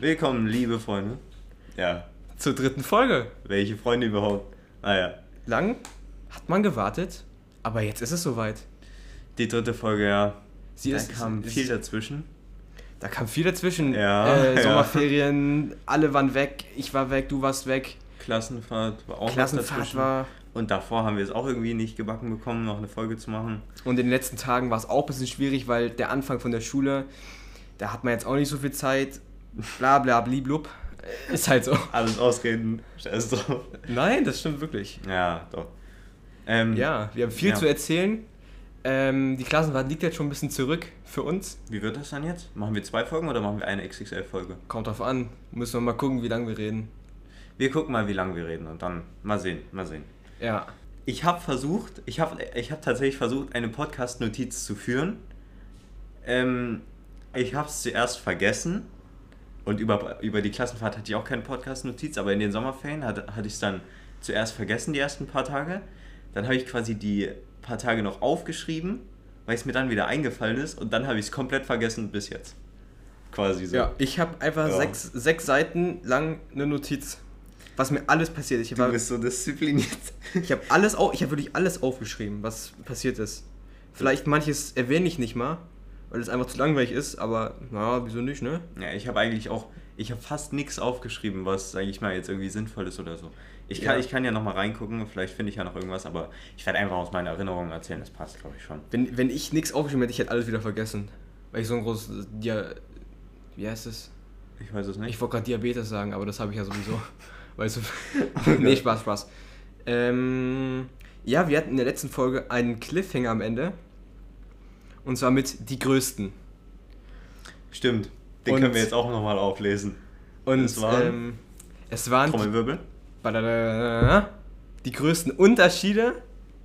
Willkommen, liebe Freunde. Ja. Zur dritten Folge. Welche Freunde überhaupt? Naja. Ah, Lang hat man gewartet, aber jetzt ist es soweit. Die dritte Folge, ja. Sie da ist, kam ist, viel dazwischen. Da kam viel dazwischen. Ja, äh, ja. Sommerferien, alle waren weg, ich war weg, du warst weg. Klassenfahrt war auch Klassenfahrt dazwischen. war. Und davor haben wir es auch irgendwie nicht gebacken bekommen, noch eine Folge zu machen. Und in den letzten Tagen war es auch ein bisschen schwierig, weil der Anfang von der Schule, da hat man jetzt auch nicht so viel Zeit. Bla bla bliblub. Ist halt so. Alles ausreden, scheiß drauf. Nein, das stimmt wirklich. Ja, doch. Ähm, Ja, wir haben viel Ja. zu erzählen. Ähm, die Klassenfahrt liegt jetzt schon ein bisschen zurück für uns. Wie wird das dann jetzt? Machen wir zwei Folgen oder machen wir eine XXL-Folge? Kommt drauf an. Müssen wir mal gucken, wie lange wir reden. Wir gucken mal, wie lange wir reden und dann mal sehen, mal sehen. Ja. Ich habe versucht, ich habe ich hab tatsächlich versucht, eine Podcast-Notiz zu führen. Ähm, ich habe es zuerst vergessen und über, über die Klassenfahrt hatte ich auch keine Podcast-Notiz, aber in den Sommerferien hatte, hatte ich es dann zuerst vergessen, die ersten paar Tage. Dann habe ich quasi die paar Tage noch aufgeschrieben, weil es mir dann wieder eingefallen ist und dann habe ich es komplett vergessen bis jetzt. Quasi so. Ja, ich habe einfach Ja. sechs, sechs Seiten lang eine Notiz, was mir alles passiert ist. Ich Du habe bist so diszipliniert. ich hab alles, au- ich habe wirklich alles aufgeschrieben, was passiert ist. Vielleicht manches erwähne ich nicht mal, weil es einfach zu langweilig ist, aber naja, wieso nicht, ne? Ja, ich habe eigentlich auch, ich habe fast nichts aufgeschrieben, was, sage ich mal, jetzt irgendwie sinnvoll ist oder so. Ich kann Ja. ja, ich kann ja nochmal reingucken, vielleicht finde ich ja noch irgendwas, aber ich werde einfach aus meiner Erinnerung erzählen, das passt, glaube ich, schon. Wenn, wenn ich nichts aufgeschrieben hätte, ich hätte alles wieder vergessen. Weil ich so ein großes, Dia wie heißt es? Ich weiß es nicht. Ich wollte gerade Diabetes sagen, aber das habe ich ja sowieso. weißt du? nee, Spaß, Spaß. Ähm, ja, wir hatten in der letzten Folge einen Cliffhanger am Ende. Und zwar mit die größten. Stimmt, den Und- können wir jetzt auch nochmal auflesen. Und Es waren- ähm, es waren Trommelwirbel. badadadada, die größten Unterschiede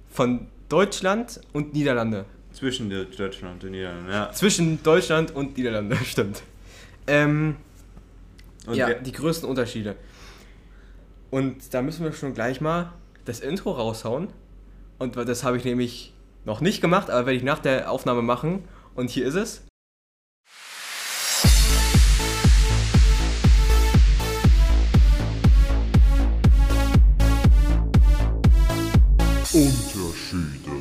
von Deutschland und Niederlande. Zwischen Deutschland und den Niederlanden, ja. Zwischen Deutschland und Niederlande, stimmt. Ähm, Und ja, die größten Unterschiede. Und da müssen wir schon gleich mal das Intro raushauen. Und das habe ich nämlich noch nicht gemacht, aber werde ich nach der Aufnahme machen. Und hier ist es. Unterschiede.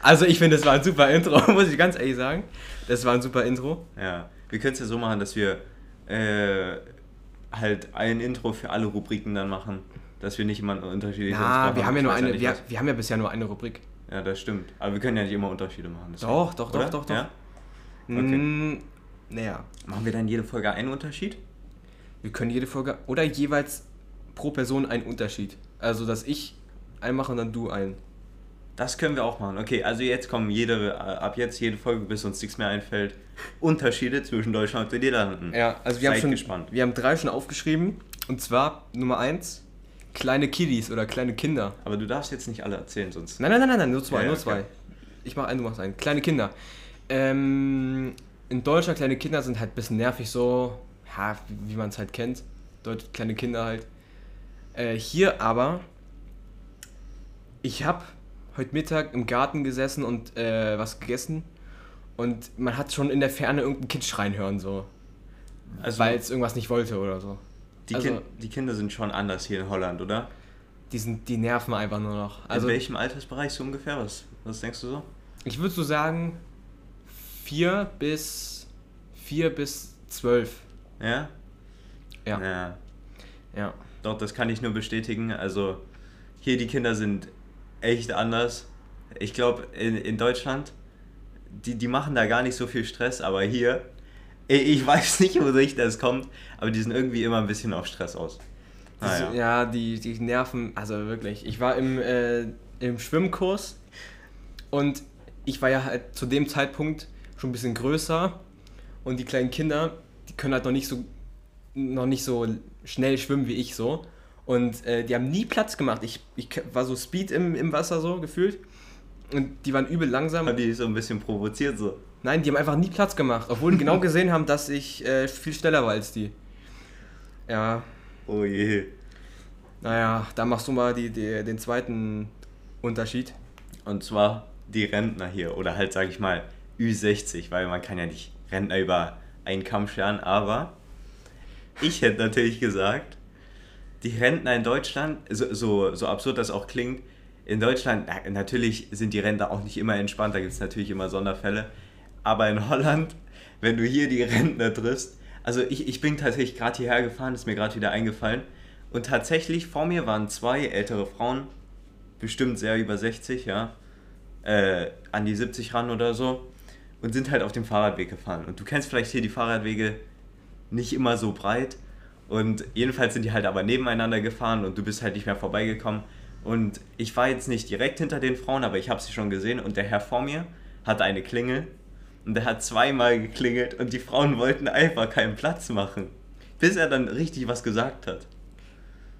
Also ich finde, das war ein super Intro, muss ich ganz ehrlich sagen. Das war ein super Intro. ja, wir können es ja so machen, dass wir äh, halt ein Intro für alle Rubriken dann machen, dass wir nicht immer unterschiedliche Ja, Intros wir haben ja nur eine, wir, wir haben ja bisher nur eine Rubrik. Ja, das stimmt. Aber wir können ja nicht immer Unterschiede machen. Doch, doch, doch, doch, doch. Ja? Mm, naja, Machen wir dann jede Folge einen Unterschied? wir können jede Folge oder jeweils pro Person einen Unterschied. Also, dass ich einen mache und dann du einen. Das können wir auch machen. Okay, also jetzt kommen jede, äh, ab jetzt jede Folge, bis uns nichts mehr einfällt, Unterschiede zwischen Deutschland und den Niederlanden. Ja, also wir haben Seid schon, gespannt. wir haben drei schon aufgeschrieben. Und zwar Nummer eins, kleine Kiddies oder kleine Kinder. Aber du darfst jetzt nicht alle erzählen, sonst. Nein, nein, nein, nein, nein nur zwei, Ja, nur okay. zwei. Ich mache einen, du machst einen. Kleine Kinder. Ähm, in Deutschland kleine Kinder sind halt ein bisschen nervig so, ja, wie, man es halt kennt. Dort kleine Kinder halt. Äh, hier aber, ich habe heute Mittag im Garten gesessen und äh, was gegessen. Und man hat schon in der Ferne irgendein Kind schreien hören, so. Also, weil es irgendwas nicht wollte oder so. die, also- kind, die Kinder sind schon anders hier in Holland, oder? Die, sind, die nerven einfach nur noch. Also, in welchem Altersbereich so ungefähr? Was, was denkst du so? ich würde so sagen, vier bis, vier bis zwölf. Ja? Ja. Ja. Ja. Doch, das kann ich nur bestätigen. Also, hier die Kinder sind echt anders. Ich glaube, in, in Deutschland, die, die machen da gar nicht so viel Stress, aber hier, ich, weiß nicht, wodurch das kommt, aber die sind irgendwie immer ein bisschen auf Stress aus. Das, Naja. ja, die, die nerven, also wirklich. Ich war im, äh, im Schwimmkurs und ich war ja halt zu dem Zeitpunkt schon ein bisschen größer und die kleinen Kinder, die können halt noch nicht so, noch nicht so schnell schwimmen wie ich so. Und äh, die haben nie Platz gemacht. Ich, ich war so Speed im, im Wasser so gefühlt. Und die waren übel langsam. Haben die so ein bisschen provoziert so. Nein, die haben einfach nie Platz gemacht, obwohl die genau gesehen haben, dass ich äh, viel schneller war als die. Ja, Oh je. Naja, da machst du mal die, die, den zweiten Unterschied. Und zwar die Rentner hier oder halt, sag ich mal, Ü60, weil man kann ja nicht Rentner über einen Kamm scheren, aber ich hätte natürlich gesagt, die Rentner in Deutschland, so, so, so absurd das auch klingt, in Deutschland, na, natürlich sind die Rentner auch nicht immer entspannt, da gibt es natürlich immer Sonderfälle, aber in Holland, wenn du hier die Rentner triffst, also ich, ich bin tatsächlich gerade hierher gefahren, ist mir gerade wieder eingefallen, und tatsächlich vor mir waren zwei ältere Frauen, bestimmt sehr über 60, ja, äh, an die 70 ran oder so, und sind halt auf dem Fahrradweg gefahren. Und du kennst vielleicht hier die Fahrradwege nicht immer so breit. Und jedenfalls sind die halt aber nebeneinander gefahren und du bist halt nicht mehr vorbeigekommen. Und ich war jetzt nicht direkt hinter den Frauen, aber ich habe sie schon gesehen. Und der Herr vor mir hatte eine Klingel und der hat zweimal geklingelt und die Frauen wollten einfach keinen Platz machen, bis er dann richtig was gesagt hat.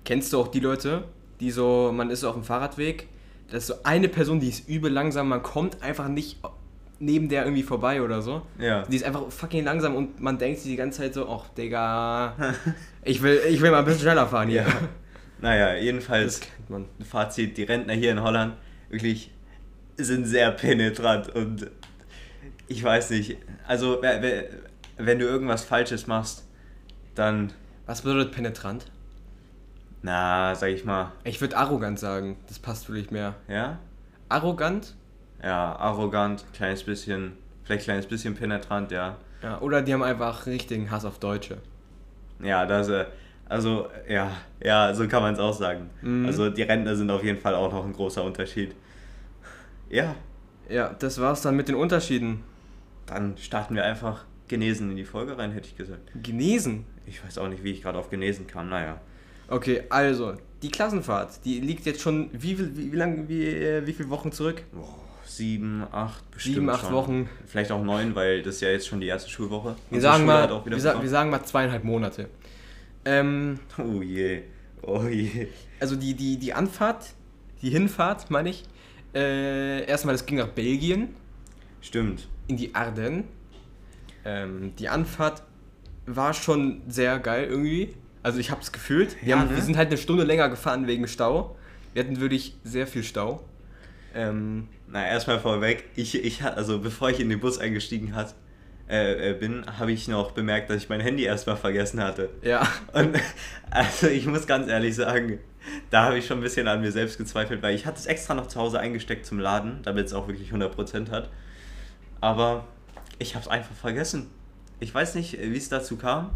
Kennst du auch die Leute, die so, man ist auf dem Fahrradweg, das ist so eine Person, die ist übel langsam, man kommt einfach nicht neben der irgendwie vorbei oder so. Ja. Die ist einfach fucking langsam und man denkt sich die ganze Zeit so, ach Digga, ich will, ich will mal ein bisschen schneller fahren hier. Ja. Naja, jedenfalls. Fazit, die Rentner hier in Holland wirklich sind sehr penetrant und ich weiß nicht, also wenn du irgendwas Falsches machst, dann, Was bedeutet penetrant? na, sag ich mal, Ich würde arrogant sagen, das passt wirklich mehr. ja, Arrogant? Ja, arrogant, kleines bisschen, vielleicht kleines bisschen penetrant, ja. Ja, oder die haben einfach richtigen Hass auf Deutsche. Ja, das, äh, also, ja, ja, so kann man es auch sagen. Mhm. Also die Rentner sind auf jeden Fall auch noch ein großer Unterschied. Ja, Ja, das war's dann mit den Unterschieden. dann starten wir einfach genesen in die Folge rein, hätte ich gesagt. Genesen. Ich weiß auch nicht, wie ich gerade auf genesen kam, naja. Okay, also, die Klassenfahrt, die liegt jetzt schon wie viel, wie, wie lang, wie, äh, wie viele Wochen zurück? Boah, sieben, acht, bestimmt Sieben, acht schon. Wochen. Vielleicht auch neun, weil das ist ja jetzt schon die erste Schulwoche. Wir Unsere sagen, Schule mal, wir, sa wir sagen mal zweieinhalb Monate. Ähm, Oh je, oh je. also die, die, die Anfahrt, die Hinfahrt, meine ich, äh, erstmal, das ging nach Belgien, Stimmt. in die Ardennen. Ähm, die Anfahrt war schon sehr geil irgendwie. Also ich habe es gefühlt. Wir, Ja, haben, ne? wir sind halt eine Stunde länger gefahren wegen Stau. Wir hatten wirklich sehr viel Stau. Ähm, Na, erstmal vorweg, ich, ich, also bevor ich in den Bus eingestiegen hat, äh, äh, bin, habe ich noch bemerkt, dass ich mein Handy erstmal vergessen hatte. ja. Und also ich muss ganz ehrlich sagen, da habe ich schon ein bisschen an mir selbst gezweifelt, weil ich hatte es extra noch zu Hause eingesteckt zum Laden, damit es auch wirklich 100% hat. Aber ich habe es einfach vergessen. Ich weiß nicht, wie es dazu kam.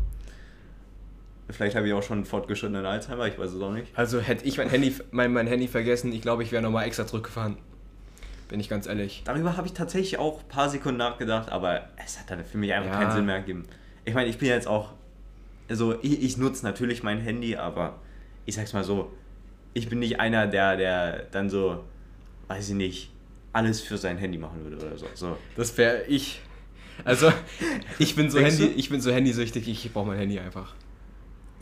Vielleicht habe ich auch schon fortgeschrittenen Alzheimer, ich weiß es auch nicht. Also hätte ich mein Handy, mein, mein Handy vergessen, ich glaube, ich wäre nochmal extra zurückgefahren. Bin ich ganz ehrlich. Darüber habe ich tatsächlich auch ein paar Sekunden nachgedacht, aber es hat dann für mich einfach Ja. keinen Sinn mehr gegeben. Ich meine, ich bin jetzt auch, also ich, ich nutze natürlich mein Handy, aber ich sag's mal so, ich bin nicht einer, der, der dann so, weiß ich nicht, alles für sein Handy machen würde oder so. so. Das wäre ich. Also, ich bin so Denkst Handy, du? ich bin so handysüchtig, ich brauche mein Handy einfach.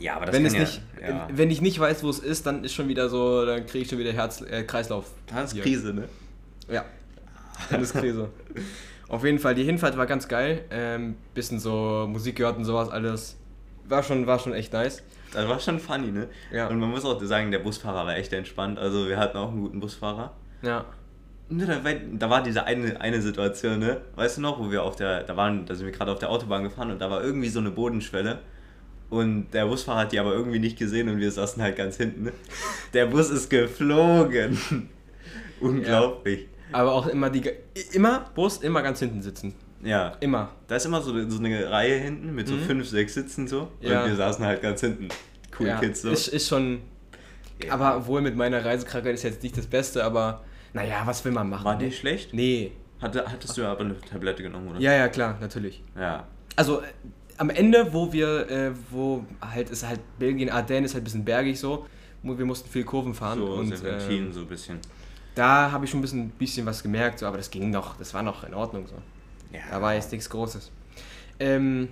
Ja, aber das wenn kann es nicht, ja, ja. wenn ich nicht weiß, wo es ist, dann ist schon wieder so, dann kriege ich schon wieder Herz, äh, Kreislauf. Das ist. Krise, ne? Ja, dann ist Krise. Auf jeden Fall, die Hinfahrt war ganz geil. Ähm, bisschen so Musik gehört und sowas alles. War schon, war schon echt nice. Das war schon funny, ne? Ja. Und man muss auch sagen, der Busfahrer war echt entspannt. Also wir hatten auch einen guten Busfahrer. Ja. Ne, da, war, da war diese eine, eine Situation, ne? Weißt du noch, wo wir auf der, da waren, da sind wir gerade auf der Autobahn gefahren und da war irgendwie so eine Bodenschwelle. Und der Busfahrer hat die aber irgendwie nicht gesehen und wir saßen halt ganz hinten. Ne? Der Bus ist geflogen. Unglaublich. Aber auch immer die, immer Bus, immer ganz hinten sitzen. Ja. Immer. Da ist immer so, so eine Reihe hinten mit so Mhm. fünf, sechs Sitzen so. Ja. Und wir saßen halt ganz hinten. Cool ja, Kids so. Ist, ist schon. Ja. Aber wohl mit meiner Reisekrankheit ist jetzt nicht das Beste, aber naja, was will man machen? War ne? nicht schlecht? Nee. Hatte, hattest du aber eine Tablette genommen, oder? Ja, ja, klar, natürlich. Ja. Also am Ende, wo wir, äh, wo halt ist halt Belgien, Ardennen ist halt ein bisschen bergig so, wir mussten viel Kurven fahren So und Serpentinen, äh, so ein bisschen. da habe ich schon ein bisschen, bisschen was gemerkt, so, aber das ging noch, das war noch in Ordnung so. Ja. Da war jetzt nichts Großes. Ähm,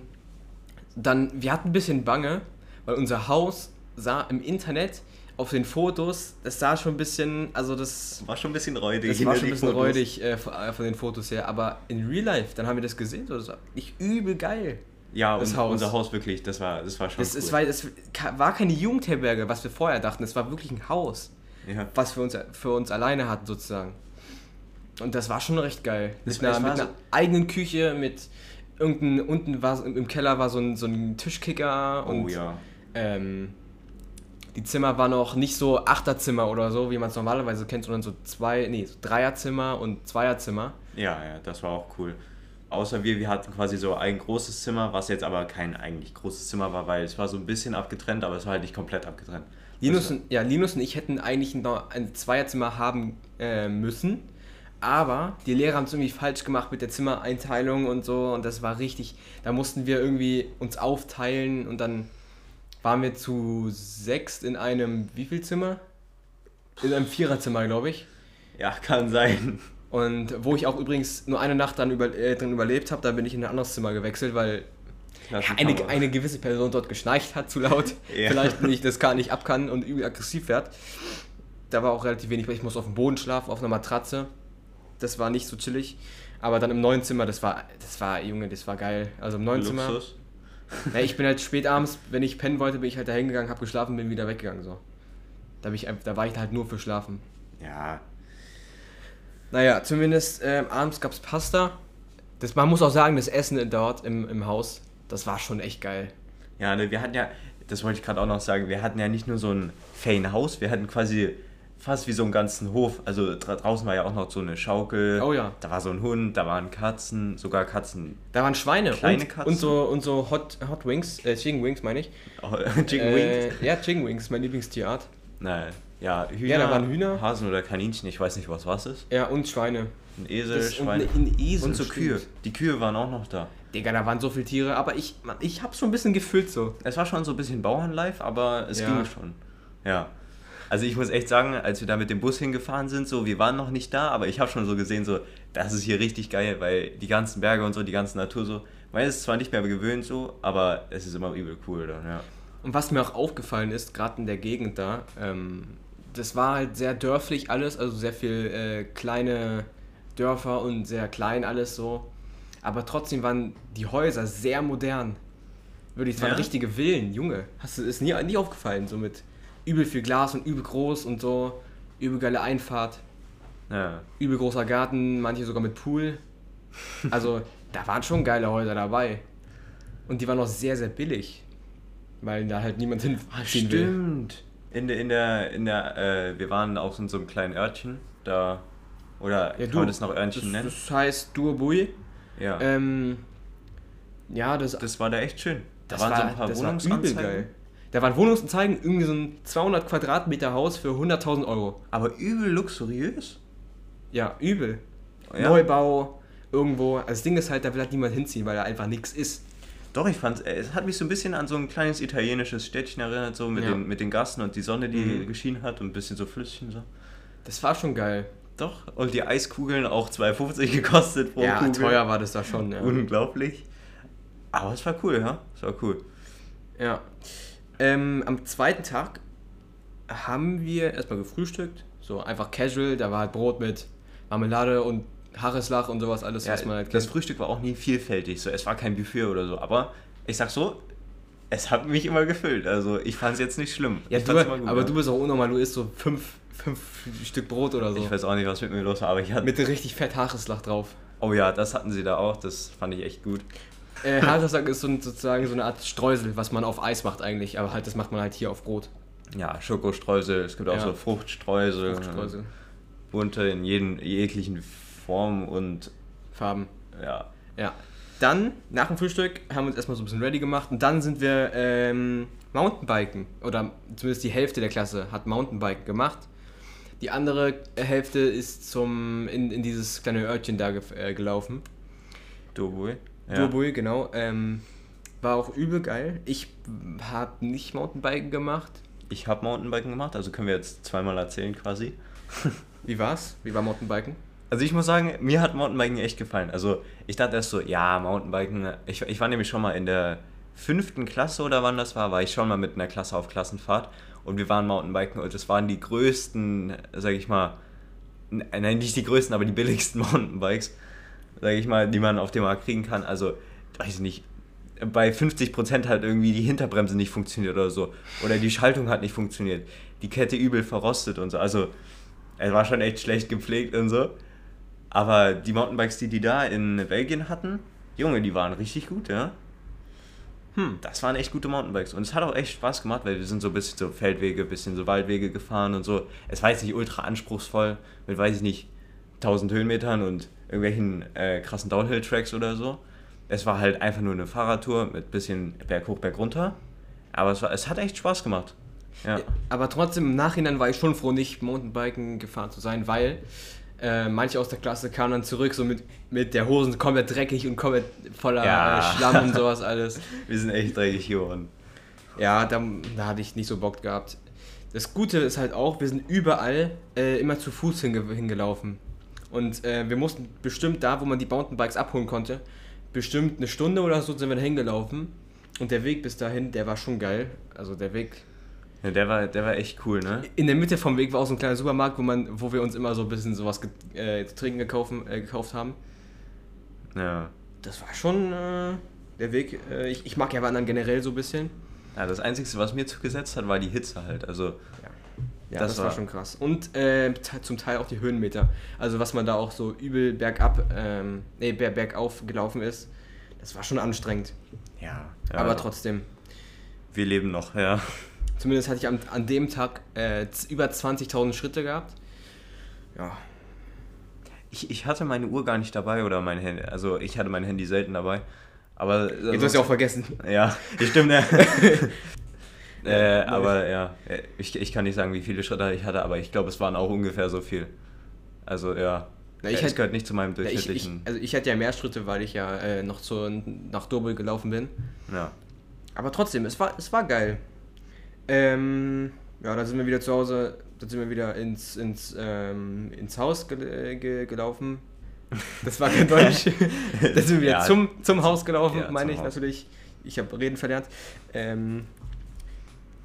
dann, wir hatten ein bisschen Bange, weil unser Haus sah im Internet auf den Fotos, das sah schon ein bisschen, also das, War schon ein bisschen räudig. das war schon ein bisschen Fotos. räudig äh, von äh, von den Fotos her, aber in Real Life, dann haben wir das gesehen, so, das war nicht übel geil. Ja, Das Haus. unser Haus wirklich, das war, das war schon Das, cool. es war, es war keine Jugendherberge, was wir vorher dachten. Es war wirklich ein Haus, ja. was wir uns, für uns alleine hatten, sozusagen. Und das war schon recht geil. Das Mit, war- einer, es mit einer so- eigenen Küche, mit irgendein, unten war im Keller war so ein, so ein Tischkicker und Oh ja. ähm, die Zimmer waren auch nicht so Achterzimmer oder so, wie man es normalerweise kennt, sondern so zwei, nee, so Dreierzimmer und Zweierzimmer. Ja, ja, das war auch cool. Außer wir, wir hatten quasi so ein großes Zimmer, was jetzt aber kein eigentlich großes Zimmer war, weil es war so ein bisschen abgetrennt, aber es war halt nicht komplett abgetrennt. Linus Das- und, ja, Linus und ich hätten eigentlich noch ein Zweierzimmer haben äh, müssen, aber die Lehrer haben es irgendwie falsch gemacht mit der Zimmereinteilung und so und das war richtig, da mussten wir irgendwie uns aufteilen und dann waren wir zu sechst in einem, wie viel Zimmer? In einem Viererzimmer, glaube ich. Ja, kann sein. Und wo ich auch übrigens nur eine Nacht dann über, äh, drin überlebt habe, da bin ich in ein anderes Zimmer gewechselt, weil eine, eine gewisse Person dort geschnarcht hat zu laut. Ja. Vielleicht nicht das gar nicht ab kann und übel aggressiv wird. Da war auch relativ wenig, weil ich musste auf dem Boden schlafen, auf einer Matratze. Das war nicht so chillig. Aber dann im neuen Zimmer, das war, das war, Junge, das war geil. Also im neuen Zimmer. Ja, ich bin halt spät abends, wenn ich pennen wollte, bin ich halt da hingegangen, hab geschlafen, bin wieder weggegangen. So. Da, ich, da war ich halt nur für Schlafen. Ja, Naja, zumindest ähm, abends gab es Pasta. Das, man muss auch sagen, das Essen dort im, im Haus, das war schon echt geil. ja, ne, wir hatten ja, das wollte ich gerade auch noch sagen, wir hatten ja nicht nur so ein Ferienhaus, wir hatten quasi fast wie so einen ganzen Hof. Also dra draußen war ja auch noch so eine Schaukel. Oh ja. Da war so ein Hund, da waren Katzen, sogar Katzen. Da waren Schweine Kleine und, Katzen? und so, und so Hot, Hot Wings, äh, Chicken Wings meine ich. Oh, Chicken Wings. Äh, ja, Chicken Wings, mein Lieblingstierart. Nein, ja, Hühner, Ja, da waren Hühner. Hasen oder Kaninchen, ich weiß nicht, was was ist. Ja, und Schweine. Ein Esel, Das- und Schwein. eine- ein Esel, und so stimmt. Kühe. Die Kühe waren auch noch da. Digga, da waren so viele Tiere, aber ich, ich hab's schon ein bisschen gefühlt so. Es war schon so ein bisschen Bauernlife, aber es Ja. ging schon. Ja. Also ich muss echt sagen, als wir da mit dem Bus hingefahren sind, so, wir waren noch nicht da, aber ich habe schon so gesehen, so, das ist hier richtig geil, weil die ganzen Berge und so, die ganze Natur so, man ist zwar nicht mehr gewöhnt so, aber es ist immer übel cool dann, ja. Und was mir auch aufgefallen ist, gerade in der Gegend da, ähm, das war halt sehr dörflich alles, also sehr viel äh, kleine Dörfer und sehr klein alles so. Aber trotzdem waren die Häuser sehr modern. Wirklich, es waren Ja? richtige Villen, Junge. Hast du, ist nie, nie aufgefallen, so mit übel viel Glas und übel groß und so, übel geile Einfahrt, Ja, übel großer Garten, manche sogar mit Pool. Also, da waren schon geile Häuser dabei. Und die waren auch sehr, sehr billig. Weil da halt niemand hinziehen will. stimmt. In der, in der, in der, äh, wir waren auch in so einem kleinen Örtchen, da, oder Ja, kann man das noch Örtchen das, nennen? Das heißt Duobui. ja. Ähm, ja, das, das war da echt schön. Da waren war, so ein paar Wohnungsanzeigen. geil. Da waren Wohnungsanzeigen, irgendwie so ein 200 Quadratmeter Haus für 100.000 Euro. Aber übel luxuriös. Ja, übel. Ja. Neubau, irgendwo. Also das Ding ist halt, da will halt niemand hinziehen, weil da einfach nichts ist. Doch, ich fand es hat mich so ein bisschen an so ein kleines italienisches Städtchen erinnert, so mit, Ja. den, mit den Gassen und die Sonne, die Mhm. geschienen hat und ein bisschen so Flüsschen so. Das war schon geil. Doch, und die Eiskugeln auch 2,50 gekostet pro ja, Kugel. teuer war das da schon. Ja. Unglaublich. Aber es war cool, ja? Es war cool. Ja. Ähm, am zweiten Tag haben wir erstmal gefrühstückt. So einfach casual. Da war halt Brot mit Marmelade und Haareslach und sowas alles, Ja, was man halt das kennt. Frühstück war auch nie vielfältig, so es war kein Buffet oder so, aber ich sag so, es hat mich immer gefüllt. Also ich fand es jetzt nicht schlimm. Ja, du, gut, aber ja. du bist auch unnormal. Du isst so fünf, fünf Stück Brot oder so. Ich weiß auch nicht, was mit mir los war, aber ich hatte. Mit richtig fett Haareslach drauf. oh ja, das hatten sie da auch, das fand ich echt gut. Äh, Haareslach ist so, sozusagen so eine Art Streusel, was man auf Eis macht eigentlich. Aber halt, das macht man halt hier auf Brot. Ja, Schokostreusel, es gibt auch Ja. so Fruchtstreusel. Fruchtstreusel. Bunte in jeden jeglichen Formen und Farben. ja. Ja. Dann, nach dem Frühstück, haben wir uns erstmal so ein bisschen ready gemacht und dann sind wir ähm, Mountainbiken. Oder zumindest die Hälfte der Klasse hat Mountainbiken gemacht. Die andere Hälfte ist zum, in, in dieses kleine Örtchen da äh, gelaufen. Dobui. Ja. Durbui, genau. Ähm, war auch übel geil. Ich habe nicht Mountainbiken gemacht. Ich habe Mountainbiken gemacht, also können wir jetzt zweimal erzählen quasi. Wie war's? Wie war Mountainbiken? Also ich muss sagen, mir hat Mountainbiken echt gefallen. Also ich dachte erst so, ja, Mountainbiken, ich, ich war nämlich schon mal in der fünften Klasse oder wann das war, war ich schon mal mit einer Klasse auf Klassenfahrt und wir waren Mountainbiken und das waren die größten, sag ich mal, nein, nicht die größten, aber die billigsten Mountainbikes, sag ich mal, die man auf dem Markt kriegen kann. Also, weiß ich nicht, bei 50% halt irgendwie die Hinterbremse nicht funktioniert oder so. Oder die Schaltung hat nicht funktioniert. Die Kette übel verrostet und so. Also, er war schon echt schlecht gepflegt und so. Aber die Mountainbikes, die die da in Belgien hatten, Junge, die waren richtig gut, ja. Hm, das waren echt gute Mountainbikes. Und es hat auch echt Spaß gemacht, weil wir sind so ein bisschen so Feldwege, ein bisschen so Waldwege gefahren und so. Es war jetzt nicht ultra anspruchsvoll, mit, weiß ich nicht, 1000 Höhenmetern und irgendwelchen äh, krassen Downhill-Tracks oder so. Es war halt einfach nur eine Fahrradtour mit bisschen Berg hoch, Berg runter. Aber es, war, es hat echt Spaß gemacht. Ja. Aber trotzdem, im Nachhinein war ich schon froh, nicht Mountainbiken gefahren zu sein, weil äh, manche aus der Klasse kamen dann zurück, so mit, mit der Hosen komplett dreckig und komplett voller Ja. Schlamm und sowas alles. Wir sind echt dreckig geworden. Ja, da, da hatte ich nicht so Bock gehabt. Das Gute ist halt auch, wir sind überall äh, immer zu Fuß hinge hingelaufen. Und äh, wir mussten bestimmt da, wo man die Mountainbikes abholen konnte, bestimmt eine Stunde oder so sind wir hingelaufen. Und der Weg bis dahin, der war schon geil. Also der Weg. Ja, der war, der war echt cool, ne? In der Mitte vom Weg war auch so ein kleiner Supermarkt, wo, man, wo wir uns immer so ein bisschen sowas äh, zu trinken gekaufen, äh, gekauft haben. Ja. Das war schon äh, der Weg. Äh, ich, ich mag ja Wandern generell so ein bisschen. ja. Das Einzige, was mir zugesetzt hat, war die Hitze halt. Also, Ja, Das das, war, war- schon krass. Und äh, zum Teil auch die Höhenmeter. Also was man da auch so übel bergab, ähm, nee, ber bergauf gelaufen ist. Das war schon anstrengend. ja. ja. Aber trotzdem. Wir leben noch, ja. Zumindest hatte ich am, an dem Tag äh, über 20.000 Schritte gehabt. Ja. Ich, ich hatte meine Uhr gar nicht dabei oder mein Handy. Also, ich hatte mein Handy selten dabei. Aber. Du hast ja auch vergessen. Ja, das stimmt, ja. äh, aber ja, äh, ich, ich kann nicht sagen, wie viele Schritte ich hatte, aber ich glaube, es waren auch ungefähr so viel. Also ja, Na, ich es hätte- gehört nicht zu meinem Ja, ich, ich, durchschnittlichen. also ich hatte ja mehr Schritte, weil ich ja äh, noch zu, nach Dobel gelaufen bin. ja. Aber trotzdem, es war, es war geil. Ähm, ja, dann sind wir wieder zu Hause, dann sind wir wieder ins, ins, ähm, ins Haus gel ge gelaufen. Das war kein Deutsch. dann sind wir wieder Ja. zum, zum Haus gelaufen, Ja, meine ich Haus. natürlich. Ich habe Reden verlernt. Ähm,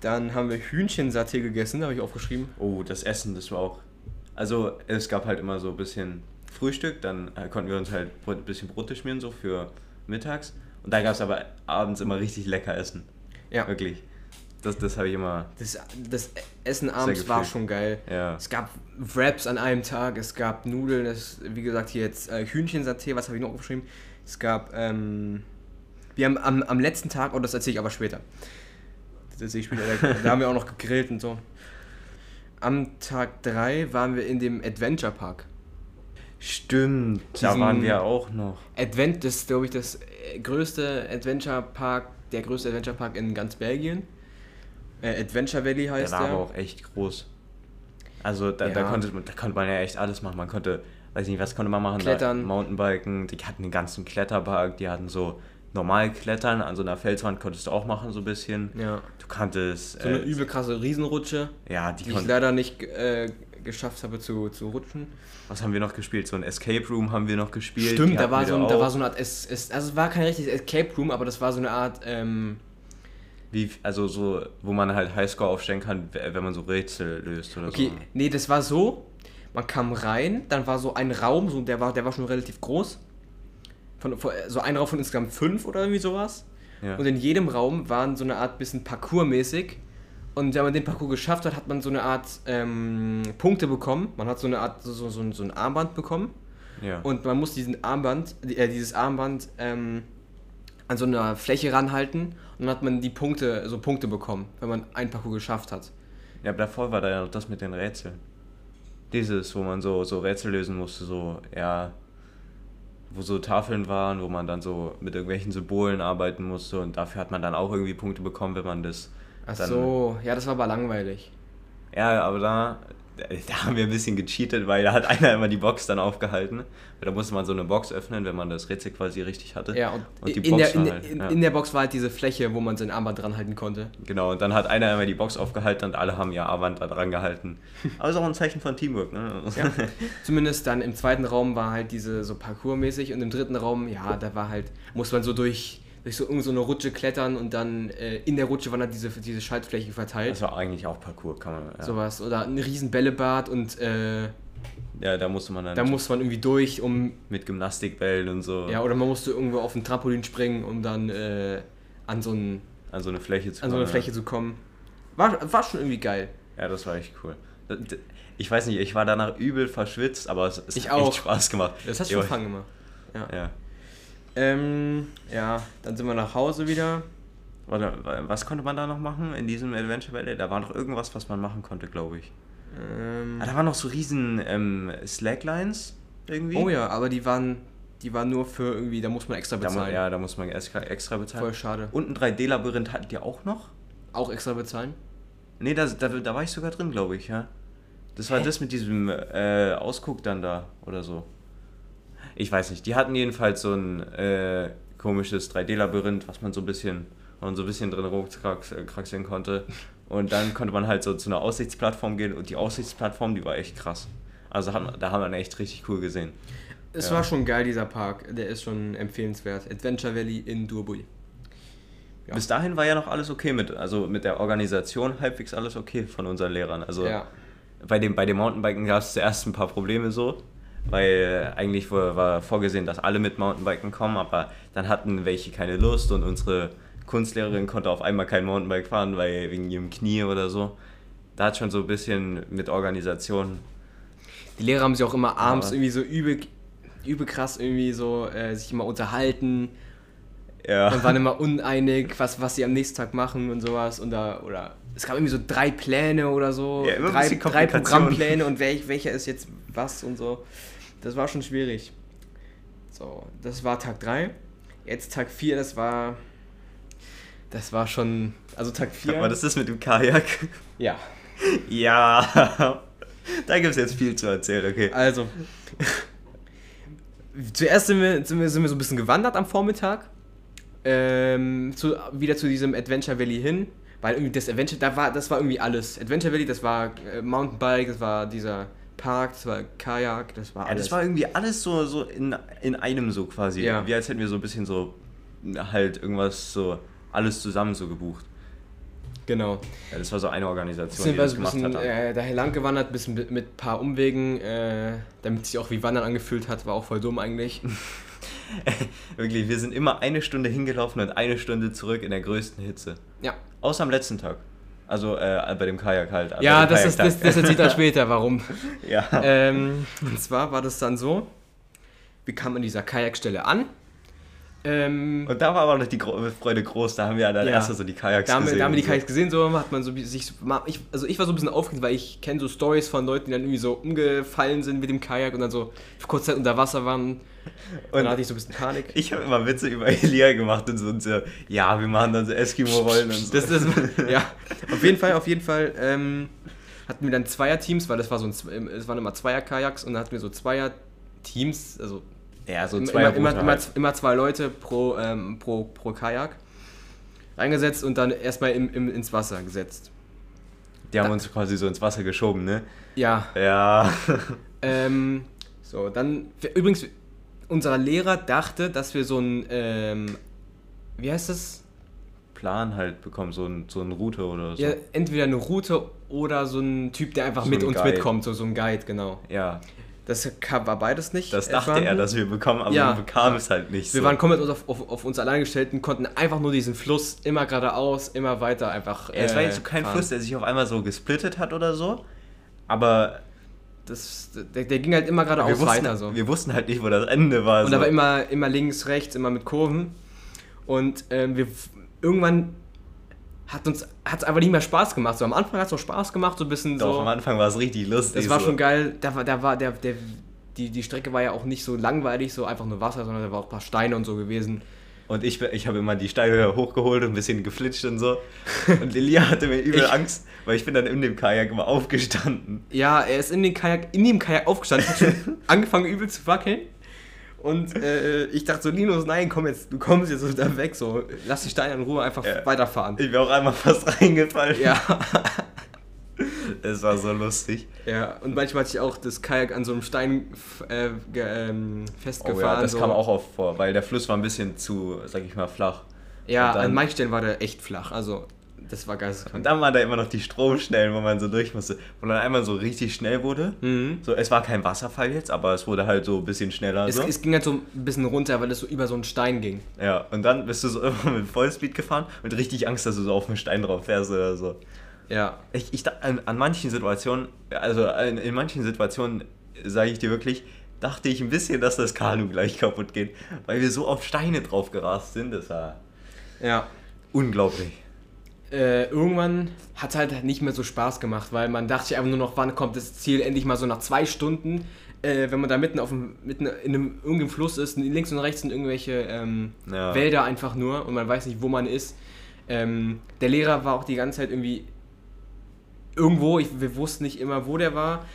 dann haben wir Hühnchensaté gegessen, habe ich aufgeschrieben. Oh, das Essen, das war auch. Also, es gab halt immer so ein bisschen Frühstück, dann äh, konnten wir uns halt ein bisschen Brote schmieren, so für mittags. Und dann gab es aber abends immer richtig lecker Essen. Ja, Wirklich. Das, das habe ich immer. das, das Essen abends war schon geil. Ja. Es gab Wraps an einem Tag, es gab Nudeln, es, wie gesagt, hier jetzt äh, Hühnchensaté, was habe ich noch aufgeschrieben? Es gab, ähm, wir haben am, am letzten Tag, oh, das erzähle ich aber später. Das erzähle ich später, da, da haben wir auch noch gegrillt und so. Am Tag 3 waren wir in dem Adventure Park. Stimmt, da waren wir auch noch. Advent, das ist, glaube ich, das äh, größte Adventure Park, der größte Adventure Park in ganz Belgien. Äh, Adventure Valley Der heißt war der. aber auch echt groß. Also da, da, Ja. konnte, da konnte man ja echt alles machen. Man konnte, weiß nicht, was konnte man machen? Klettern. Da, Mountainbiken, die hatten den ganzen Kletterpark, die hatten so normal Klettern, an so einer Felswand konntest du auch machen so ein bisschen. Ja. Du kanntest... So eine äh, übel krasse Riesenrutsche, Ja, die die ich leider nicht äh, geschafft habe zu, zu rutschen. Was haben wir noch gespielt? So ein Escape Room haben wir noch gespielt. Stimmt, da war, so ein, da war so eine Art, es, es, also es war kein richtiges Escape Room, aber das war so eine Art, ähm, Wie, also so, wo man halt Highscore aufstellen kann, wenn man so Rätsel löst oder okay, so. nee, das war so, man kam rein, dann war so ein Raum, so, der, war, der war schon relativ groß, von, von, so ein Raum von insgesamt fünf oder irgendwie sowas. Ja. Und in jedem Raum waren so eine Art bisschen Parcours-mäßig. Und wenn man den Parcours geschafft hat, hat man so eine Art ähm, Punkte bekommen. Man hat so eine Art, so, so, so ein Armband bekommen. ja. Und man muss diesen Armband, äh, dieses Armband ähm, an so einer Fläche ranhalten und dann hat man die Punkte, so Punkte bekommen, wenn man ein Parcours geschafft hat. Ja, aber davor war da ja noch das mit den Rätseln. Dieses, wo man so, so Rätsel lösen musste, so, ja, wo so Tafeln waren, wo man dann so mit irgendwelchen Symbolen arbeiten musste und dafür hat man dann auch irgendwie Punkte bekommen, wenn man das. Ach so, ja, das war aber langweilig. Ja, aber da, da haben wir ein bisschen gecheatet, weil da hat einer immer die Box dann aufgehalten. Da musste man so eine Box öffnen, wenn man das Rätsel quasi richtig hatte. Ja, und, Und die in, Box der, in, halt, in, ja. in der Box war halt diese Fläche, wo man sein Armband dran halten konnte. Genau, und dann hat einer immer die Box aufgehalten und alle haben ihr Armband da dran gehalten. Aber ist auch ein Zeichen von Teamwork, ne? Ja. Zumindest dann im zweiten Raum war halt diese so Parcours-mäßig und im dritten Raum, ja, da war halt, muss man so durch, durch so irgend so eine Rutsche klettern und dann äh, in der Rutsche waren halt diese, diese Schaltflächen verteilt. Das war eigentlich auch Parcours, kann man. Ja. Sowas. Oder ein riesen Bällebad und äh, Ja, da musste man dann Da musste man irgendwie durch, um. mit Gymnastikbällen und so Ja, oder man musste irgendwo auf ein Trampolin springen, um dann äh, an, so ein, an so eine Fläche zu an so eine kommen, Fläche zu kommen. War, war schon irgendwie geil. Ja. ja, das war echt cool. Ich weiß nicht, ich war danach übel verschwitzt, aber es, es hat auch. echt Spaß gemacht. Das hast Jo, du Fun gemacht. Ja. Ja. Ähm, ja, dann sind wir nach Hause wieder. Warte, was konnte man da noch machen in diesem Adventure Valley? Da war noch irgendwas, was man machen konnte, glaube ich. Ähm, Ah, da waren noch so riesen ähm, Slacklines irgendwie. oh ja, aber die waren, die waren nur für irgendwie, da muss man extra Da mu bezahlen. ja, da muss man extra, extra bezahlen. Voll schade. Und ein 3D-Labyrinth hattet ihr auch noch? Auch extra bezahlen? Nee, da, da, da war ich sogar drin, glaube ich, ja. Das war Hä? das mit diesem äh, Ausguck dann da oder so. Ich weiß nicht. Die hatten jedenfalls so ein äh, komisches 3D-Labyrinth, was man so ein bisschen, man so ein bisschen drin rumkraxeln konnte. Und dann konnte man halt so zu einer Aussichtsplattform gehen und die Aussichtsplattform, die war echt krass. Also hat, da haben wir echt richtig cool gesehen. Es Ja. war schon geil, dieser Park. Der ist schon empfehlenswert. Adventure Valley in Durbui. Ja. Bis dahin war ja noch alles okay mit, also mit der Organisation halbwegs alles okay von unseren Lehrern. Also Ja. bei dem, bei dem Mountainbiken gab es zuerst ein paar Probleme so, weil eigentlich war, vorgesehen, dass alle mit Mountainbiken kommen, aber dann hatten welche keine Lust und unsere Kunstlehrerin konnte auf einmal kein Mountainbike fahren, weil wegen ihrem Knie oder so. Da hat schon so ein bisschen mit Organisation. Die Lehrer haben sich auch immer abends Ja. irgendwie so übel, übel krass irgendwie so äh, sich immer unterhalten Ja. und waren immer uneinig, was, was sie am nächsten Tag machen und sowas. Und da, oder es gab irgendwie so drei Pläne oder so. Ja, immer drei, drei. Programmpläne und welch, welcher ist jetzt was und so. Das war schon schwierig. So, das war Tag 3. Jetzt Tag 4, das war. Das war schon. Also Tag 4. Aber das ist mit dem Kajak. ja. Ja. Da gibt es jetzt viel zu erzählen, okay. Also. Zuerst sind wir, sind, wir, sind wir so ein bisschen gewandert am Vormittag. Ähm, zu, wieder zu diesem Adventure Valley hin. Weil irgendwie das Adventure, da war, das war irgendwie alles. Adventure Valley, das war äh, Mountainbike, das war dieser Park, das war Kajak, das war Ja, alles. das war irgendwie alles so, so in, in einem so quasi. Ja. Wie als hätten wir so ein bisschen so halt irgendwas so alles zusammen so gebucht. genau. Ja, das war so eine Organisation, Sind die wir das so ein gemacht bisschen hat. äh, daher lang gewandert, bisschen mit, mit ein paar Umwegen, äh, damit sich auch wie Wandern angefühlt hat, war auch voll dumm eigentlich. Wirklich, wir sind immer eine Stunde hingelaufen und eine Stunde zurück in der größten Hitze. Ja. Außer am letzten Tag. Also äh, bei dem Kajak halt. Ja, das, ist, das, das erzählt er später, warum. ja. ähm, und zwar war das dann so, wir kamen an dieser Kajakstelle an. Ähm, und da war aber noch die Gro Freude groß, da haben wir dann Ja. erst so die Kajaks da haben, gesehen. da haben wir die Kajaks gesehen, so hat man so sich, so- ich, also ich war so ein bisschen aufgeregt, weil ich kenne so Stories von Leuten, die dann irgendwie so umgefallen sind mit dem Kajak und dann so für kurze Zeit unter Wasser waren. Und, dann hatte ich so ein bisschen Panik. Ich habe immer Witze über Elia gemacht und so, und so ja, wir machen dann so Eskimo-Rollen und so. Das, das, ja, auf jeden Fall, auf jeden Fall ähm, hatten wir dann Zweierteams, weil das war so ein, es waren immer Zweier-Kajaks und dann hatten wir so Zweier-Teams, also ja, so immer, zwei immer, immer, immer, halt. immer zwei Leute pro, ähm, pro, pro Kajak reingesetzt und dann erstmal im, im, ins Wasser gesetzt. Die haben uns quasi so ins Wasser geschoben, ne? Ja, Ja. ähm, so, dann, übrigens, unser Lehrer dachte, dass wir so ein, ähm, wie heißt das? Plan halt bekommen, so, ein, so eine Route oder so. Ja, entweder eine Route oder so ein Typ, der einfach So mit uns Guide. mitkommt, so, so ein Guide, genau. Ja, Das war beides nicht. das äh, dachte er, vorhanden. dass wir bekommen, aber Ja. wir bekamen es halt nicht Wir so. waren komplett auf, auf, auf uns allein gestellt und konnten einfach nur diesen Fluss immer geradeaus, immer weiter einfach. ja, es war äh, jetzt so kein fahren. Fluss, der sich auf einmal so gesplittet hat oder so, aber Das, der, der ging halt immer geradeaus weiter so. wir wussten halt nicht, wo das Ende war. Und so. da war immer, immer links, rechts, immer mit Kurven. Und ähm, wir irgendwann hat uns hat's einfach nicht mehr Spaß gemacht. So am Anfang hat es noch Spaß gemacht, so ein bisschen Doch, so. am Anfang war es richtig lustig. Das war so. schon geil. Da war, da war der, der, die, die Strecke war ja auch nicht so langweilig, so einfach nur Wasser, sondern da war auch ein paar Steine und so gewesen. Und ich, ich habe immer die Steine hochgeholt und ein bisschen geflitscht und so. Und Lilia hatte mir übel Ich- Angst, weil ich bin dann in dem Kajak immer aufgestanden. Ja, er ist in den Kajak, in dem Kajak aufgestanden, hat schon angefangen übel zu wackeln. Und äh, ich dachte so, Linus, nein, komm jetzt, du kommst jetzt so da weg, so, lass die Steine in Ruhe einfach Ja. weiterfahren. Ich wäre auch einmal fast reingefallen. Ja. Es war so lustig. Ja, und manchmal hatte ich auch das Kajak an so einem Stein äh, ähm, Oh festgefahren. ja, das so. kam auch oft vor, weil der Fluss war ein bisschen zu, sag ich mal, flach. Ja, an manchen Stellen war der echt flach. Also Das war geisteskrank. Und dann waren da immer noch die Stromstellen, wo man so durch musste. Wo dann einmal so richtig schnell wurde. Mhm. So, es war kein Wasserfall jetzt, aber es wurde halt so ein bisschen schneller. Es, So. es ging halt so ein bisschen runter, weil es so über so einen Stein ging. Ja, und dann bist du so immer mit Vollspeed gefahren und richtig Angst, dass du so auf einen Stein drauf fährst oder so. Ja. Ich, ich an, an manchen Situationen, also in, in manchen Situationen, sage ich dir wirklich, dachte ich ein bisschen, dass das Kanu gleich kaputt geht, weil wir so auf Steine drauf gerast sind. Das war Ja. unglaublich. Äh, irgendwann hat es halt nicht mehr so Spaß gemacht, weil man dachte sich einfach nur noch, wann kommt das Ziel endlich mal so nach zwei Stunden, äh, wenn man da mitten auf dem, mitten in einem irgendeinem Fluss ist, links und rechts sind irgendwelche ähm, Ja. Wälder einfach nur und man weiß nicht, wo man ist. Ähm, der Lehrer war auch die ganze Zeit irgendwie irgendwo, ich, wir wussten nicht immer, wo der war.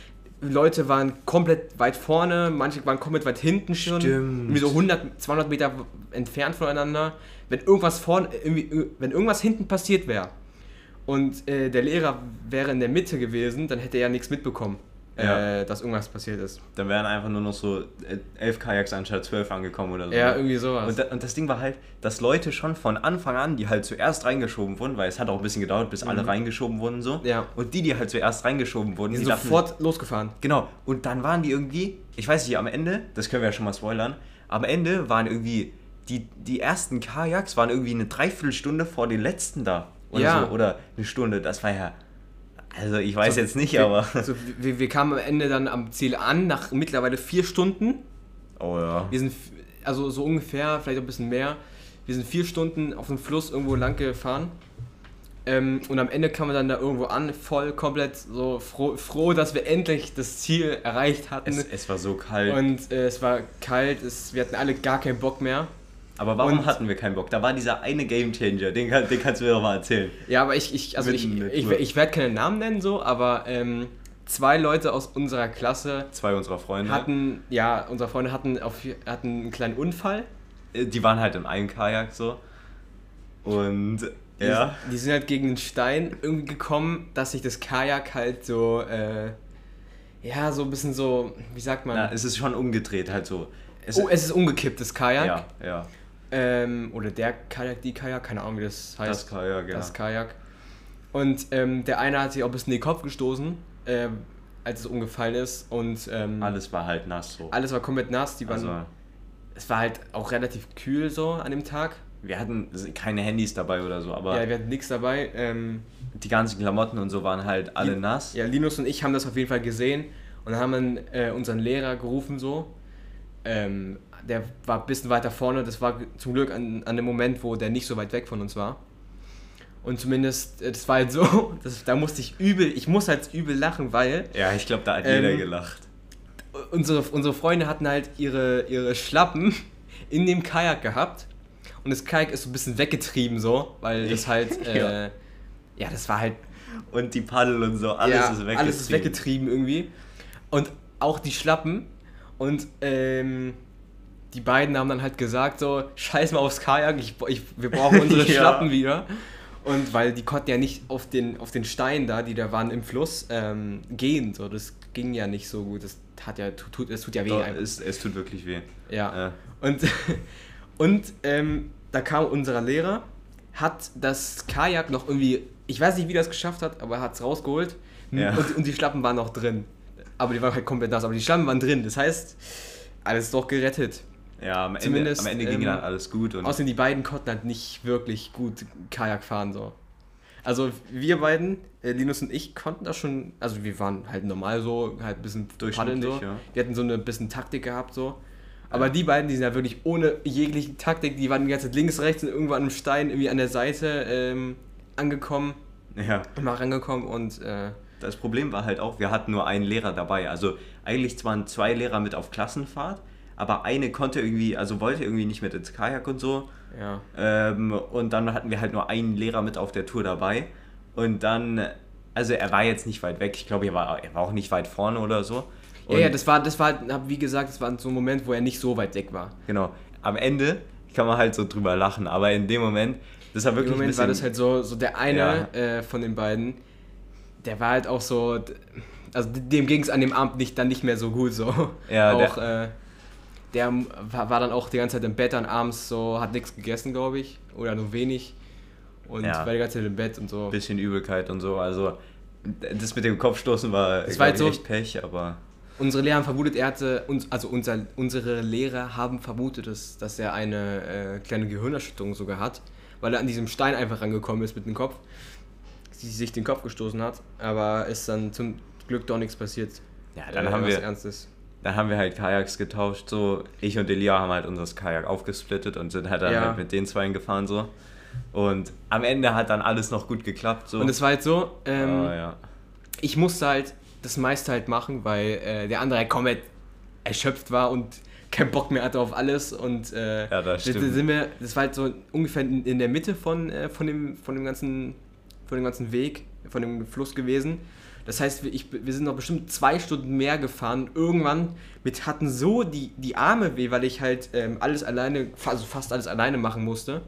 Leute waren komplett weit vorne, manche waren komplett weit hinten schon. Stimmt. Irgendwie so 100, 200 Meter entfernt voneinander. Wenn irgendwas vorne, irgendwie, wenn irgendwas hinten passiert wäre und äh, der Lehrer wäre in der Mitte gewesen, dann hätte er ja nichts mitbekommen, Ja. äh, dass irgendwas passiert ist. Dann wären einfach nur noch so äh, elf Kajaks anstatt zwölf angekommen oder so. Ja, irgendwie sowas. Und, da, und das Ding war halt, dass Leute schon von Anfang an, die halt zuerst reingeschoben wurden, weil es hat auch ein bisschen gedauert, bis alle reingeschoben wurden so. Mhm. Ja. Und die, die halt zuerst reingeschoben wurden, die sind dachten- sofort losgefahren. Genau. Und dann waren die irgendwie, ich weiß nicht, am Ende, das können wir ja schon mal spoilern, am Ende waren irgendwie, die, die ersten Kajaks waren irgendwie eine Dreiviertelstunde vor den letzten da. Oder Ja. so. Oder eine Stunde. Das war ja. Also ich weiß So, jetzt nicht, wir- aber. Also, wir, wir kamen am Ende dann am Ziel an, nach mittlerweile vier Stunden. Oh ja. Wir sind, also so ungefähr, vielleicht ein bisschen mehr. Wir sind vier Stunden auf dem Fluss irgendwo lang gefahren. Ähm, und am Ende kamen wir dann da irgendwo an, voll komplett so froh, froh dass wir endlich das Ziel erreicht hatten. Es, es war so kalt. und äh, es war kalt, es, wir hatten alle gar keinen Bock mehr. Aber warum und- hatten wir keinen Bock? Da war dieser eine Gamechanger, den, kann, den kannst du mir doch mal erzählen. Ja, aber ich, ich also ich, ich, ich werde keine Namen nennen so, aber ähm, zwei Leute aus unserer Klasse Zwei unserer Freunde. hatten, ja, unsere Freunde hatten, auf, hatten einen kleinen Unfall. Äh, die waren halt in einem Kajak so. Und Die, ja. die sind halt gegen den Stein irgendwie gekommen, dass sich das Kajak halt so, äh, ja, so ein bisschen so, wie sagt man? Na, es ist schon umgedreht halt so. Es, oh, es ist umgekippt, das Kajak. ja, ja. Ähm, oder der Kajak, die Kajak, keine Ahnung, wie das heißt. Das Kajak, ja. Das Kajak. Und ähm, der eine hat sich auch ein bisschen in den Kopf gestoßen, ähm, als es umgefallen ist. Und ähm, Alles war halt nass so. alles war komplett nass. Die waren, Also, es war halt auch relativ kühl so an dem Tag. wir hatten keine Handys dabei oder so, aber Ja, wir hatten nichts dabei. Ähm, die ganzen Klamotten und so waren halt alle nass. Ja, Linus und ich haben das auf jeden Fall gesehen und haben dann äh, unseren Lehrer gerufen so. Ähm, der war ein bisschen weiter vorne, das war zum Glück an, an dem Moment, wo der nicht so weit weg von uns war. Und zumindest, äh, das war halt so, das, da musste ich übel, ich muss halt übel lachen, weil Ja, ich glaube, da hat Ähm, jeder gelacht. unsere, unsere Freunde hatten halt ihre, ihre Schlappen in dem Kajak gehabt und das Kajak ist so ein bisschen weggetrieben so, weil das halt, äh, Ja. ja, das war halt Und die Paddel und so, alles ja, ist weggetrieben. Alles ist weggetrieben irgendwie. Und auch die Schlappen. Und ähm, die beiden haben dann halt gesagt so, scheiß mal aufs Kajak, ich, ich, wir brauchen unsere Ja. Schlappen wieder. Und weil die konnten ja nicht auf den, auf den Steinen da, die da waren im Fluss, ähm, gehen. So, das ging ja nicht so gut. Das hat ja, tut, es tut ja weh. Doch, es, es tut wirklich weh. Ja. Ja. Und, und ähm, da kam unser Lehrer, hat das Kajak noch irgendwie, ich weiß nicht, wie er es geschafft hat, aber er hat es rausgeholt. Ja. Und, und die Schlappen waren noch drin. Aber die waren halt komplett nass, aber die Schlappen waren drin. Das heißt, alles doch gerettet. Ja, am Ende, Zumindest, am Ende ging ähm, dann alles gut. Und Außerdem die beiden konnten halt nicht wirklich gut Kajak fahren so. Also wir beiden, äh, Linus und ich, konnten das schon, also wir waren halt normal so, halt ein bisschen paddeln so. Durchschnittlich, ja. Wir hatten so eine bisschen Taktik gehabt so. Aber die beiden, die sind ja wirklich ohne jegliche Taktik, die waren die ganze Zeit links, rechts und irgendwo an einem Stein irgendwie an der Seite ähm, angekommen, ja, mal rangekommen und äh, das Problem war halt auch, wir hatten nur einen Lehrer dabei. Also eigentlich waren zwei Lehrer mit auf Klassenfahrt, aber eine konnte irgendwie, also wollte irgendwie nicht mit ins Kajak und so. ja. Ähm, und dann hatten wir halt nur einen Lehrer mit auf der Tour dabei. Und dann, also er war jetzt nicht weit weg. Ich glaube, er war, er war auch nicht weit vorne oder so. Ja, Und ja, das war, das war, wie gesagt, das war so ein Moment, wo er nicht so weit weg war. Genau. Am Ende kann man halt so drüber lachen, aber in dem Moment, das war Im wirklich ein Moment bisschen, war das halt so, so der eine äh, von den beiden, der war halt auch so, also dem ging es an dem Abend nicht, dann nicht mehr so gut so. Ja, auch, äh, der war, war dann auch die ganze Zeit im Bett dann abends so, hat nichts gegessen, glaube ich, oder nur wenig. und Ja. war die ganze Zeit im Bett und so. Bisschen Übelkeit und so. Also, das mit dem Kopfstoßen war, Das war halt so- echt Pech, aber. Unsere Lehrer haben vermutet, er hatte, also unser, unsere Lehrer haben vermutet, dass, dass er eine äh, kleine Gehirnerschütterung sogar hat, weil er an diesem Stein einfach rangekommen ist mit dem Kopf, sie sich den Kopf gestoßen hat, aber ist dann zum Glück doch nichts passiert. Ja, dann äh, haben wir. Ernstes. Dann haben wir halt Kajaks getauscht, so. Ich und Elia haben halt unser Kajak aufgesplittet und sind halt dann Ja. halt mit den Zweien gefahren, so. Und am Ende hat dann alles noch gut geklappt, so. Und es war halt so, ähm, Ah, ja. ich musste halt das meiste halt machen, weil äh, der andere halt komplett erschöpft war und keinen Bock mehr hatte auf alles und äh, Ja, das da- da stimmt. sind wir, das war halt so ungefähr in, in der Mitte von, äh, von, dem, von, dem ganzen, von dem ganzen Weg, von dem Fluss gewesen. Das heißt, wir, ich, wir sind noch bestimmt zwei Stunden mehr gefahren. Irgendwann mit hatten so die, die Arme weh, weil ich halt ähm, alles alleine, also fast alles alleine machen musste.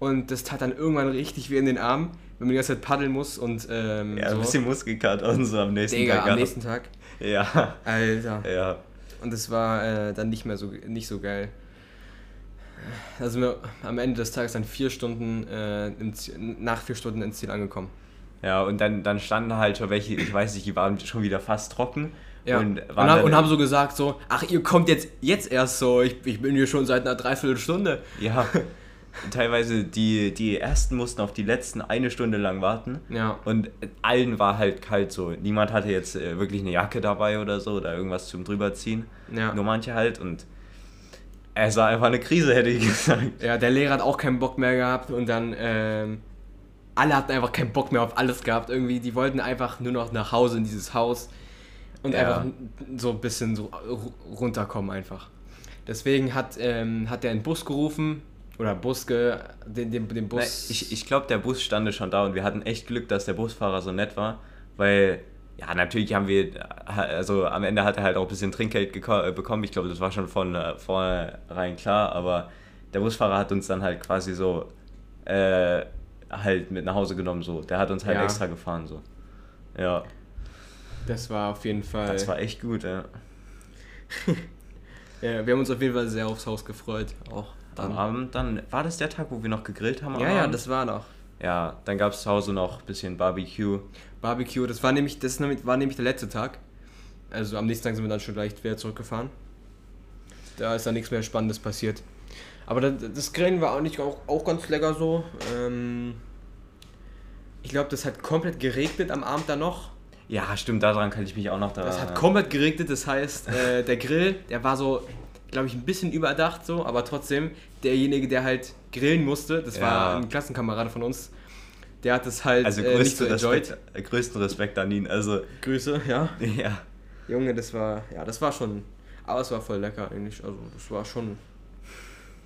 Und das tat dann irgendwann richtig weh in den Armen, wenn man die ganze Zeit paddeln muss und ähm, Ja, so. ein bisschen Muskelkater und so am nächsten Digga, Tag. am nächsten Tag. Ja, Alter. ja. Und das war äh, dann nicht mehr so nicht so geil. Wir am Ende des Tages dann vier Stunden äh, nach vier Stunden ins Ziel angekommen. Ja, und dann, dann standen halt schon welche, ich weiß nicht, die waren schon wieder fast trocken. Ja. Und, Und, waren haben, und haben so gesagt so, ach ihr kommt jetzt jetzt erst so, ich, ich bin hier schon seit einer Dreiviertelstunde. Ja, teilweise die, die ersten mussten auf die letzten eine Stunde lang warten. Ja. Und allen war halt kalt so. Niemand hatte jetzt äh, wirklich eine Jacke dabei oder so oder irgendwas zum drüberziehen. Ja. Nur manche halt und es war einfach eine Krise, hätte ich gesagt. Ja, der Lehrer hat auch keinen Bock mehr gehabt und dann ähm, alle hatten einfach keinen Bock mehr auf alles gehabt. Irgendwie, die wollten einfach nur noch nach Hause in dieses Haus und Ja. einfach so ein bisschen so ru- runterkommen einfach. Deswegen hat, ähm, hat der einen Bus gerufen oder Bus ge, den, den, den Na, Bus. Ich, ich glaube, der Bus stand schon da und wir hatten echt Glück, dass der Busfahrer so nett war, weil, ja, natürlich haben wir, also am Ende hat er halt auch ein bisschen Trinkgeld äh, bekommen. Ich glaube, das war schon von äh, vornherein klar, aber der Busfahrer hat uns dann halt quasi so äh, halt mit nach Hause genommen, so. Der hat uns halt Ja. extra gefahren, so. Ja, das war auf jeden Fall. das war echt gut, ja. ja, wir haben uns auf jeden Fall sehr aufs Haus gefreut. Auch Am dann. Abend, dann war das der Tag, wo wir noch gegrillt haben? am Ja, ja, das war noch. Ja, dann gab es zu Hause noch ein bisschen Barbecue. Barbecue, das war nämlich, das war nämlich der letzte Tag. Also am nächsten Tag sind wir dann schon gleich wieder zurückgefahren. Da ist dann nichts mehr Spannendes passiert. Aber das, das Grillen war auch nicht auch, auch ganz lecker so. Ähm, ich glaube, das hat komplett geregnet am Abend dann noch. Ja, stimmt, daran kann ich mich auch noch daran Das hat komplett geregnet, das heißt, äh, der Grill, der war so, glaube ich, ein bisschen überdacht so, aber trotzdem, derjenige, der halt grillen musste, das Ja. war ein Klassenkamerad von uns, der hat das halt Also äh, nicht so größten, enjoyed. Respekt, größten Respekt an ihn. Also, Grüße, ja. ja. Junge, das war, ja, das war schon, aber es war voll lecker eigentlich. Also, das war schon,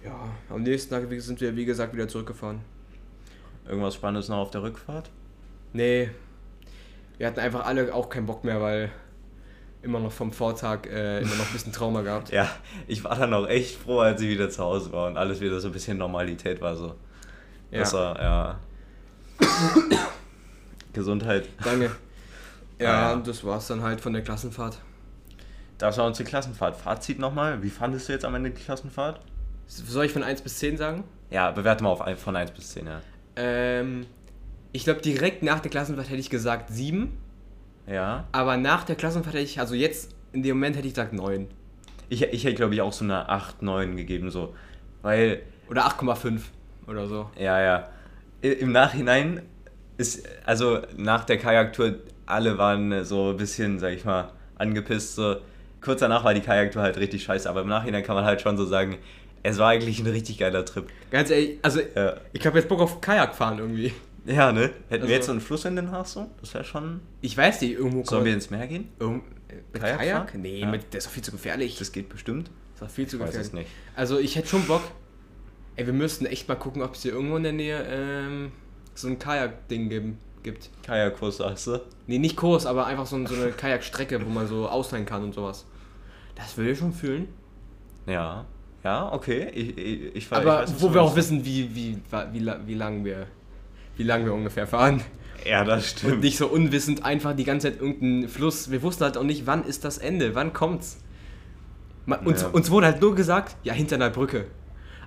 ja, am nächsten Tag sind wir, wie gesagt, wieder zurückgefahren. Irgendwas Spannendes noch auf der Rückfahrt? Nee, wir hatten einfach alle auch keinen Bock mehr, weil immer noch vom Vortag äh, immer noch ein bisschen Trauma gehabt. Ja, ich war dann auch echt froh, als ich wieder zu Hause war und alles wieder so ein bisschen Normalität war. So. Ja, Das war, ja. Gesundheit. danke. Ja, Ja. und das war's dann halt von der Klassenfahrt. Das war unsere Klassenfahrt. Fazit nochmal. Wie fandest du jetzt am Ende die Klassenfahrt? Soll ich von 1 bis 10 sagen? Ja, bewerte mal auf von 1 bis 10, ja. Ähm, ich glaube, direkt nach der Klassenfahrt hätte ich gesagt 7, Ja. aber nach der Klassenfahrt hätte ich, also jetzt in dem Moment hätte ich gesagt 9. Ich, ich hätte, glaube ich, auch so eine 8, 9 gegeben, so. Weil, Oder 8,5 oder so. ja, ja. Im Nachhinein ist, also nach der Kajaktour, alle waren so ein bisschen, sag ich mal, angepisst. So. Kurz danach war die Kajaktour halt richtig scheiße, aber im Nachhinein kann man halt schon so sagen, es war eigentlich ein richtig geiler Trip. Ganz ehrlich, also Ja, ich habe jetzt Bock auf Kajak fahren irgendwie. ja ne? Hätten Also- wir jetzt so einen Fluss in den Haag so? Das wäre schon. Ich weiß nicht, irgendwo Sollen wir ins Meer gehen? Irgend- mit Kajak Kajak? Nee, Ja. mit, der ist doch viel zu gefährlich. Das geht bestimmt. ist doch viel zu Ich weiß gefährlich. es nicht. Also ich hätte schon Bock. Ey, wir müssten echt mal gucken, ob es hier irgendwo in der Nähe ähm, so ein Kajak-Ding geben- gibt. Kajakkurs, sagst du? Nee, nicht Kurs, aber einfach so, so eine Kajakstrecke, wo man so ausleihen kann und sowas. Das will ich schon fühlen. Ja. Ja, okay. Ich, ich, ich, Aber ich weiß, wo wir auch wissen, wie, wie, wie, wie lang wir wie lang wir ungefähr fahren. Ja, das Und stimmt. nicht so unwissend einfach die ganze Zeit irgendein Fluss. Wir wussten halt auch nicht, wann ist das Ende, wann kommt's. Ma- Uns, Ja. uns wurde halt nur gesagt, ja, hinter einer Brücke.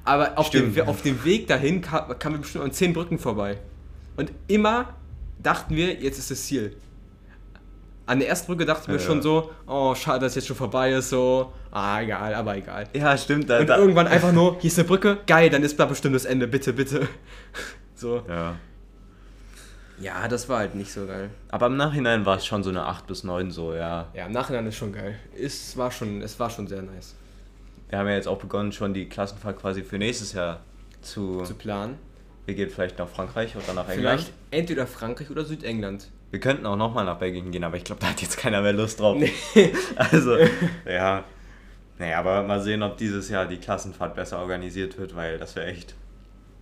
Aber auf dem, Stimmt. Auf dem Weg dahin kam, kamen wir bestimmt an zehn Brücken vorbei. Und immer dachten wir, jetzt ist das Ziel. An der ersten Brücke dachten wir Ja. schon so, oh, schade, dass jetzt schon vorbei ist, so, ah, egal, aber egal. Ja, stimmt. Da, Und da, irgendwann einfach nur, hier ist eine Brücke, geil, dann ist da bestimmt das Ende, bitte, bitte. So. Ja. Ja, das war halt nicht so geil. Aber im Nachhinein war es schon so eine 8 bis 9 so, ja. Ja, im Nachhinein ist schon geil. Es war schon, es war schon sehr nice Wir haben ja jetzt auch begonnen, schon die Klassenfahrt quasi für nächstes Jahr zu. zu planen. Wir gehen vielleicht nach Frankreich oder nach England. Vielleicht entweder Frankreich oder Südengland. Wir könnten auch nochmal nach Belgien gehen, aber ich glaube, da hat jetzt keiner mehr Lust drauf. Nee. Also, ja. Naja, aber mal sehen, ob dieses Jahr die Klassenfahrt besser organisiert wird, weil das wäre echt.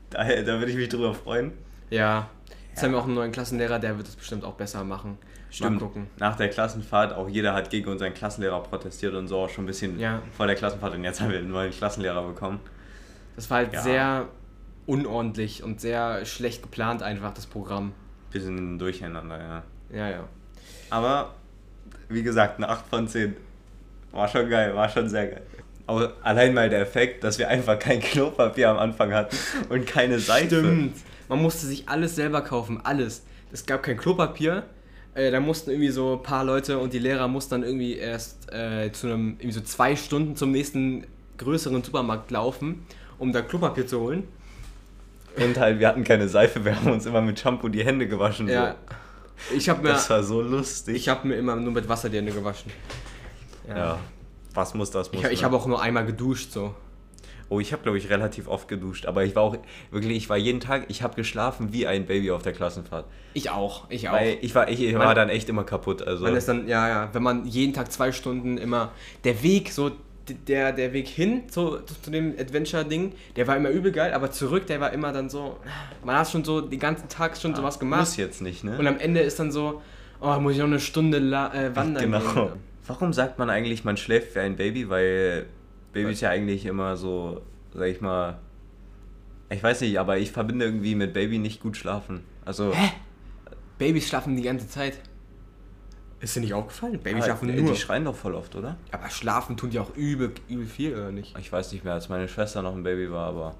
Da, da würde ich mich drüber freuen. Ja. Jetzt Ja. haben wir auch einen neuen Klassenlehrer, der wird es bestimmt auch besser machen. Mal gucken. Nach der Klassenfahrt, auch jeder hat gegen unseren Klassenlehrer protestiert und so auch schon ein bisschen Ja. vor der Klassenfahrt und jetzt haben wir einen neuen Klassenlehrer bekommen. Das war halt Ja. sehr unordentlich und sehr schlecht geplant einfach, das Programm. Bisschen durcheinander, ja. Ja, ja. Aber, wie gesagt, eine 8 von 10. War schon geil, war schon sehr geil. Aber allein mal der Effekt, dass wir einfach kein Klopapier am Anfang hatten und keine Seife. Stimmt. Man musste sich alles selber kaufen, alles. Es gab kein Klopapier. Äh, da mussten irgendwie so ein paar Leute und die Lehrer mussten dann irgendwie erst äh, zu einem, irgendwie so zwei Stunden zum nächsten größeren Supermarkt laufen, um da Klopapier zu holen. Und halt, wir hatten keine Seife, wir haben uns immer mit Shampoo die Hände gewaschen. Ja. Ich habe So. mir, Das war so lustig. ich hab mir immer nur mit Wasser die Hände gewaschen. ja. Was muss, das muss. Ich, ich ne? habe auch nur einmal geduscht, so. Oh, ich habe, glaube ich, relativ oft geduscht. Aber ich war auch, wirklich, ich war jeden Tag, ich habe geschlafen wie ein Baby auf der Klassenfahrt. Ich auch, ich auch. Weil ich war, ich, ich Man- war dann echt immer kaputt. Also, Man ist dann, ja, ja, wenn man jeden Tag zwei Stunden immer, der Weg, so, der, der Weg hin zu, zu dem Adventure-Ding, der war immer übel geil, aber zurück, der war immer dann so, man hat schon so den ganzen Tag schon sowas gemacht. muss jetzt nicht, ne? Und am Ende ist dann so, oh, muss ich noch eine Stunde äh, wandern Genau. gehen. Warum sagt man eigentlich, man schläft wie ein Baby? Weil Babys ja eigentlich immer so, sag ich mal, ich weiß nicht, aber ich verbinde irgendwie mit Baby nicht gut schlafen. Also, Hä? Babys schlafen die ganze Zeit. Ist dir nicht aufgefallen? Babys ah, schlafen die nur. schreien doch voll oft, oder? aber schlafen tun die auch übel, übel viel, oder nicht? Ich weiß nicht mehr, als meine Schwester noch ein Baby war, aber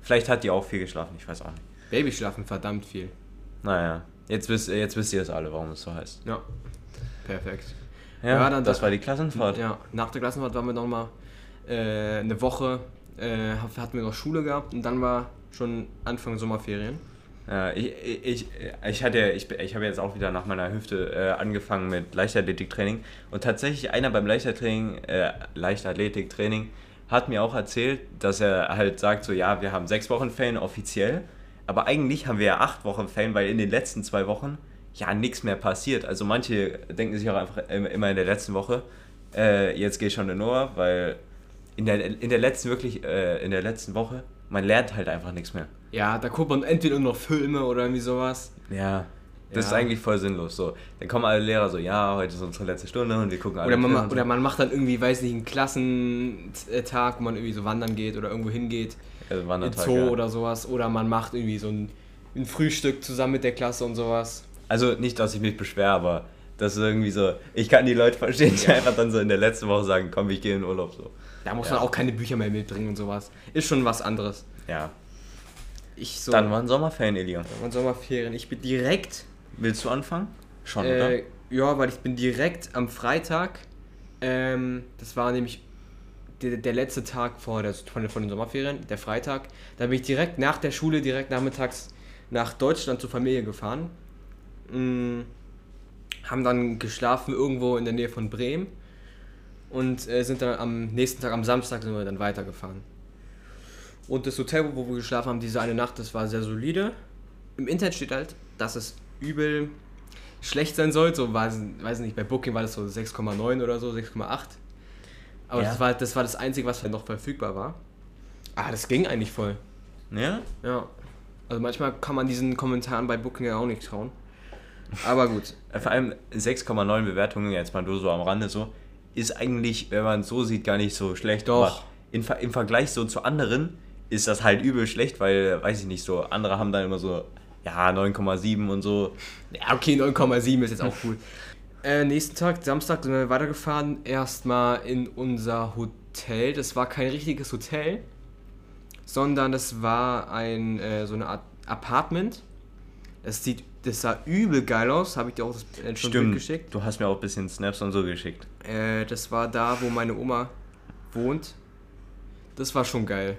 vielleicht hat die auch viel geschlafen, ich weiß auch nicht. Babys schlafen verdammt viel. Naja, jetzt wisst, jetzt wisst ihr es alle, warum es so heißt. Ja. Perfekt. Ja, dann- das war die Klassenfahrt. Ja, nach der Klassenfahrt waren wir noch mal äh, eine Woche, äh, hatten wir noch Schule gehabt und dann war schon Anfang Sommerferien. Ja, ich, ich, ich hatte, ich, ich habe jetzt auch wieder nach meiner Hüfte äh, angefangen mit Leichtathletiktraining und tatsächlich einer beim Leichtathletiktraining, äh, Leichtathletiktraining hat mir auch erzählt, dass er halt sagt so, ja, wir haben sechs Wochen Ferien offiziell, aber eigentlich haben wir ja acht Wochen Ferien, weil in den letzten zwei Wochen ja nichts mehr passiert. Also manche denken sich auch einfach im- immer in der letzten Woche, äh, jetzt gehe ich schon in Noah, weil in der, in der letzten wirklich, äh, in der letzten Woche, man lernt halt einfach nichts mehr. Ja, da guckt man entweder nur noch Filme oder irgendwie sowas. Ja, das Ja. ist eigentlich voll sinnlos. So, dann kommen alle Lehrer so, ja, heute ist unsere letzte Stunde und wir gucken alle Oder man, ma- und oder so. man macht dann irgendwie, weiß nicht, einen Klassentag, wo man irgendwie so wandern geht oder irgendwo hingeht. Also Wandertag, Zoo ja. oder sowas. Oder man macht irgendwie so ein, ein Frühstück zusammen mit der Klasse und sowas. Also nicht, dass ich mich beschwere, aber das ist irgendwie so, ich kann die Leute verstehen, die einfach dann so in der letzten Woche sagen, komm, ich gehe in Urlaub so. Da muss Ja. man auch keine Bücher mehr mitbringen und sowas. Ist schon was anderes. Ja, Ich so. dann waren Sommerferien, Elia. Dann Sommerferien. Ich bin direkt Willst du anfangen? Schon, Äh, ja, weil ich bin direkt am Freitag, ähm, das war nämlich der, der letzte Tag vor der, von, den- Sommerferien, der Freitag, da bin ich direkt nach der Schule, direkt nachmittags nach Deutschland zur Familie gefahren. Mm, haben dann geschlafen irgendwo in der Nähe von Bremen und äh, sind dann am nächsten Tag, am Samstag, sind wir dann weitergefahren. Und das Hotel, wo wir geschlafen haben, diese eine Nacht, das war sehr solide. Im Internet steht halt, dass es übel schlecht sein soll. So weiß, weiß nicht, bei Booking war das so 6,9 oder so, 6,8. Aber Ja. das, war, das war das Einzige, was noch verfügbar war. Ah, das ging eigentlich voll. Ja? Ja. Also manchmal kann man diesen Kommentaren bei Booking ja auch nicht trauen. Aber gut. Äh, Vor allem 6,9 Bewertungen, jetzt mal nur so am Rande so, ist eigentlich, wenn man es so sieht, gar nicht so schlecht. Doch. Aber in, Im Vergleich so zu anderen ist das halt übel schlecht, weil, weiß ich nicht, so andere haben dann immer so, ja, 9,7 und so. Ja, okay, 9,7 ist jetzt auch cool. äh, nächsten Tag, Samstag, sind wir weitergefahren. Erstmal in unser Hotel. Das war kein richtiges Hotel, sondern das war ein äh, so eine Art Apartment. Das sieht, das sah übel geil aus. Habe ich dir auch das äh, schon Stimmt. geschickt. Du hast mir auch ein bisschen Snaps und so geschickt. Äh, das war da, wo meine Oma wohnt. Das war schon geil.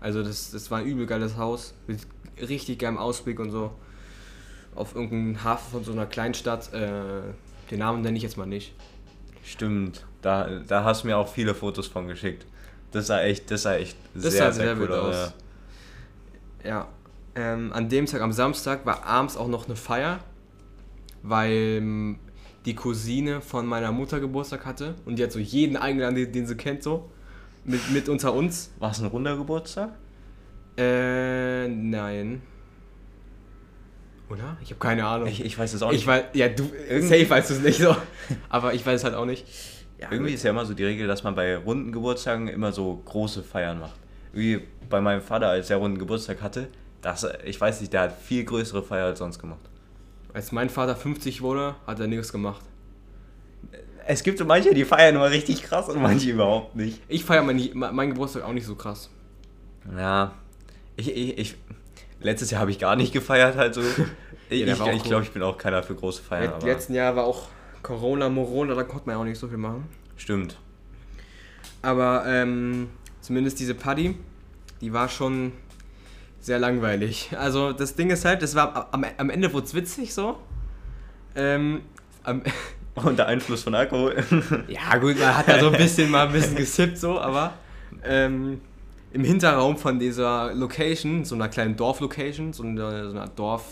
Also das, das war ein übel geiles Haus mit richtig geilem Ausblick und so. Auf irgendeinen Hafen von so einer Kleinstadt. Äh, den Namen nenne ich jetzt mal nicht. Stimmt. Da, da hast du mir auch viele Fotos von geschickt. Das sah echt, das sah echt Das sehr, sah sehr, sehr cool gut aus. aus. Ja. Ähm, an dem Tag, am Samstag, war abends auch noch eine Feier, weil ähm, die Cousine von meiner Mutter Geburtstag hatte und die hat so jeden eingeladen, den, den sie kennt, so. Mit, mit unter uns. War es ein runder Geburtstag? Äh, nein. Oder? Ich habe keine Ahnung. Ich, ich weiß es auch nicht. Ich weiß, ja, du, Irgendwie- safe weißt du es nicht so. Aber ich weiß es halt auch nicht. Ja, Irgendwie ist ja immer so die Regel, dass man bei runden Geburtstagen immer so große Feiern macht. Wie bei meinem Vater, als er runden Geburtstag hatte, das, ich weiß nicht, der hat viel größere Feier als sonst gemacht. Als mein Vater 50 wurde, hat er nichts gemacht. Es gibt so manche, die feiern immer richtig krass und manche überhaupt nicht. Ich feiere meinen mein Geburtstag auch nicht so krass. Ja, ich, ich, ich letztes Jahr habe ich gar nicht gefeiert, halt so. Ich, Ja, ich ich glaube, ich bin auch keiner für große Feiern. Let- letzten Jahr war auch Corona, Morona, da konnte man ja auch nicht so viel machen. stimmt. Aber ähm, zumindest diese Party, die war schon sehr langweilig. Also das Ding ist halt, das war am, am Ende wurde es witzig so. Ähm, am, Unter Einfluss von Alkohol. ja gut, man hat ja so ein bisschen mal ein bisschen gesippt so, aber ähm, im Hinterraum von dieser Location, so einer kleinen Dorflocation, so eine, so einer Dorf,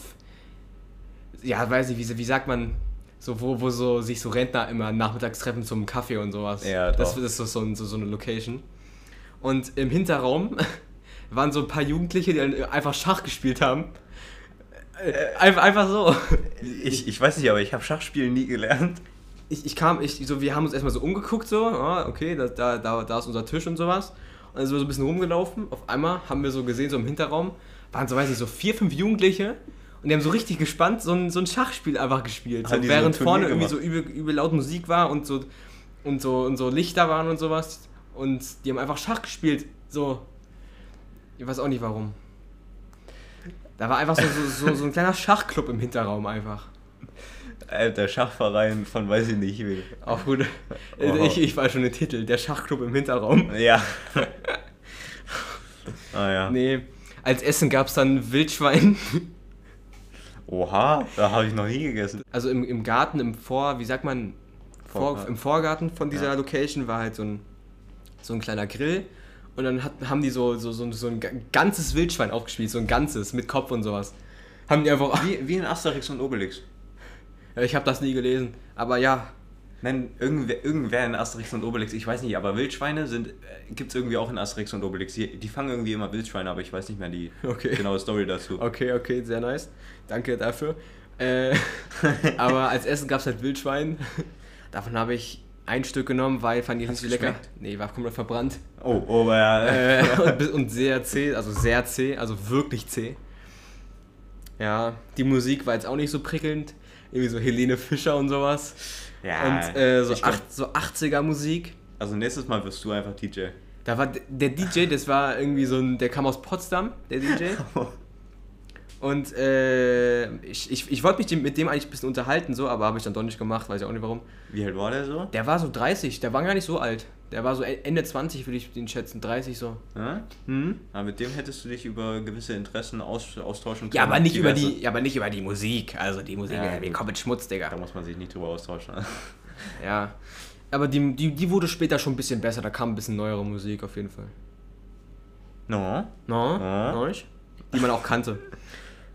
ja weiß nicht, wie, wie sagt man, so wo, wo so sich so Rentner immer nachmittags treffen zum Kaffee und sowas. Ja, das, doch. das ist so, so, so, eine Location. Und im Hinterraum waren so ein paar Jugendliche, die einfach Schach gespielt haben. Äh, Einfach, einfach so. Ich, ich weiß nicht, aber ich habe Schachspielen nie gelernt. Ich, ich kam, ich, so, wir haben uns erstmal so umgeguckt, so, ah, okay, da, da, da, da ist unser Tisch und sowas. Und dann sind wir so ein bisschen rumgelaufen. Auf einmal haben wir so gesehen, so im Hinterraum, waren so, weiß ich, so vier, fünf Jugendliche und die haben so richtig gespannt so ein, so ein Schachspiel einfach gespielt. So, so während Turnier vorne irgendwie so übel, übel laut Musik war und so, und, so, und so Lichter waren und sowas. Und die haben einfach Schach gespielt. So. Ich weiß auch nicht warum. Da war einfach so, so, so, so ein kleiner Schachclub im Hinterraum einfach. Äh, der Schachverein von weiß ich nicht wie. Auch gut. Oh. Ich, ich weiß schon den Titel, der Schachclub im Hinterraum. Ja. ah ja. Nee, als Essen gab es dann Wildschwein. Oha, da habe ich noch nie gegessen. Also im, im Garten, im Vor, wie sagt man, Vor, Vorgarten. im Vorgarten von dieser Ja. Location war halt so ein, so ein kleiner Grill. Und dann hat, haben die so, so, so, so ein ga- ganzes Wildschwein aufgespielt, so ein ganzes, mit Kopf und sowas. Haben die einfach. Wie, wie in Asterix und Obelix. Ja, ich habe das nie gelesen. Aber ja, Nein, irgendwer, irgendwer in Asterix und Obelix, ich weiß nicht, aber Wildschweine sind, äh, gibt es irgendwie auch in Asterix und Obelix. Die, die fangen irgendwie immer Wildschweine, aber ich weiß nicht mehr die Okay. genaue Story dazu. okay, okay, sehr nice. Danke dafür. Äh, aber als Essen gab es halt Wildschwein. Davon habe ich ein Stück genommen, weil fand ich Hat's nicht so lecker. Nee, war komplett verbrannt. Oh, oh, ja. äh, und, und sehr zäh, also sehr zäh, also wirklich zäh. Ja, die Musik war jetzt auch nicht so prickelnd. Irgendwie so Helene Fischer und sowas. ja und äh, so, glaub, acht, so 80er Musik. Also nächstes Mal wirst du einfach DJ. Da war der DJ, das war irgendwie so ein, der kam aus Potsdam, der DJ. Und äh, ich, ich, ich wollte mich mit dem eigentlich ein bisschen unterhalten, so, aber habe ich dann doch nicht gemacht, weiß ich auch nicht warum. Wie alt war der so? Der war so 30, der war gar nicht so alt. Der war so E- Ende 20, würde ich den schätzen, 30 so. Ja? Hm? Aber mit dem hättest du dich über gewisse Interessen aus, austauschen können. Ja, aber nicht über die, ja, aber nicht über die Musik. Also die Musik, Ja, wir kommen mit Schmutz, Digga. Da muss man sich nicht drüber austauschen. Ja. Aber die, die, die wurde später schon ein bisschen besser, da kam ein bisschen neuere Musik auf jeden Fall. No? No? No? ich? Die man auch kannte.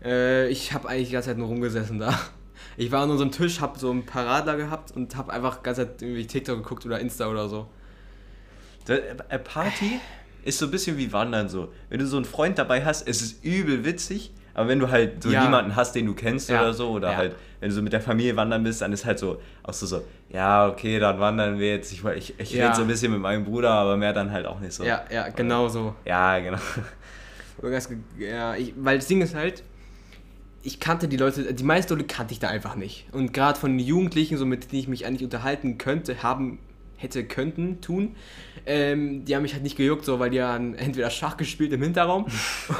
Äh, ich habe eigentlich die ganze Zeit nur rumgesessen da. Ich war an unserem Tisch, hab so ein paar Radler gehabt und hab einfach die ganze Zeit irgendwie TikTok geguckt oder Insta oder so. Da- äh, Party ist so ein bisschen wie Wandern so. Wenn du so einen Freund dabei hast, ist es übel witzig. Aber wenn du halt so Ja. niemanden hast, den du kennst Ja. oder so, oder Ja. halt, wenn du so mit der Familie wandern bist, dann ist halt so, auch so, so ja, okay, dann wandern wir jetzt. Ich, ich, ich rede so ein bisschen mit meinem Bruder, aber mehr dann halt auch nicht so. Ja, ja, genau so. Ja, genau. Ja, ich, weil das Ding ist halt, ich kannte die Leute, die meisten Leute kannte ich da einfach nicht. Und gerade von den Jugendlichen, so mit denen ich mich eigentlich unterhalten könnte, haben hätte, könnten, tun. Ähm, die haben mich halt nicht gejuckt, so, weil die haben entweder Schach gespielt im Hinterraum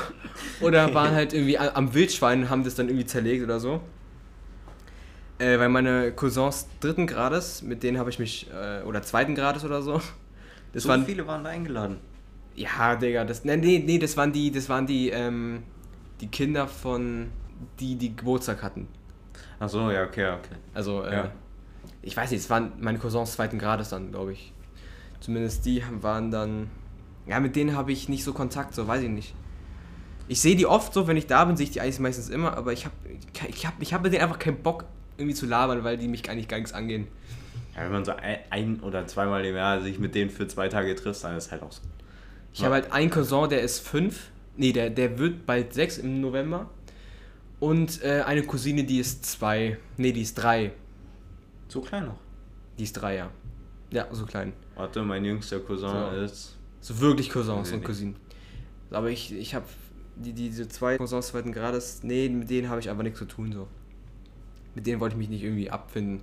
oder waren halt irgendwie am Wildschwein und haben das dann irgendwie zerlegt oder so. Äh, weil meine Cousins dritten Grades, mit denen habe ich mich, äh, oder zweiten Grades oder so. Das so waren, viele waren da eingeladen. ja, Digga, das, nee, nee, nee, das waren die, das waren die, ähm, die Kinder von, die, die Geburtstag hatten. Ach so, ja, okay, okay. Also, äh, Ja. ich weiß nicht, es waren meine Cousins zweiten Grades dann, glaube ich. Zumindest die waren dann, ja, mit denen habe ich nicht so Kontakt, so weiß ich nicht. Ich sehe die oft so, wenn ich da bin, sehe ich die eigentlich meistens immer, aber ich habe ich hab, ich hab mit denen einfach keinen Bock irgendwie zu labern, weil die mich eigentlich gar nichts angehen. Ja, wenn man so ein, ein oder zweimal im Jahr sich mit denen für zwei Tage trifft, dann ist halt auch so. Ich Ja. habe halt einen Cousin, der ist fünf. Nee, der, der wird bald sechs im November. Und äh, eine Cousine, die ist zwei. Nee, die ist drei. So klein noch. Die ist drei, ja. Ja, so klein. Warte, mein jüngster Cousin So. ist. So wirklich Cousins Nee, und nee. Cousinen. Aber ich, ich habe die, diese zwei Cousins zweiten Grades, nee, mit denen habe ich einfach nichts zu tun, so. Mit denen wollte ich mich nicht irgendwie abfinden.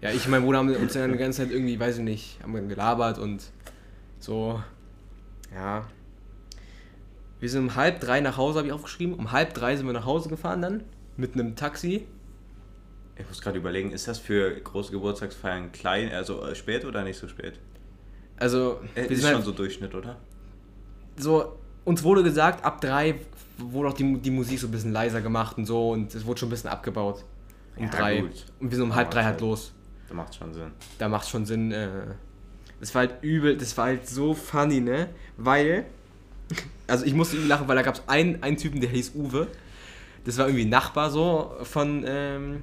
Ja, ich und mein Bruder haben uns dann die ganze Zeit irgendwie, weiß ich nicht, haben wir gelabert und so. Ja. Wir sind um halb drei nach Hause, habe ich aufgeschrieben. Um halb drei sind wir nach Hause gefahren dann. Mit einem Taxi. Ich muss gerade überlegen, ist das für große Geburtstagsfeiern klein, also äh, spät oder nicht so spät? Also, Äh, wir ist sind schon halt so Durchschnitt, oder? so, uns wurde gesagt, ab drei wurde auch die, die Musik so ein bisschen leiser gemacht und so und es wurde schon ein bisschen abgebaut. Um Ja, drei. gut. Und wir sind um Ja, halb drei halt los. Das macht schon Sinn. Da macht schon Sinn. Äh, das war halt übel, das war halt so funny, ne? Weil, also ich musste irgendwie lachen, weil da gab es einen, einen Typen, der hieß Uwe. Das war irgendwie ein Nachbar so von, ähm,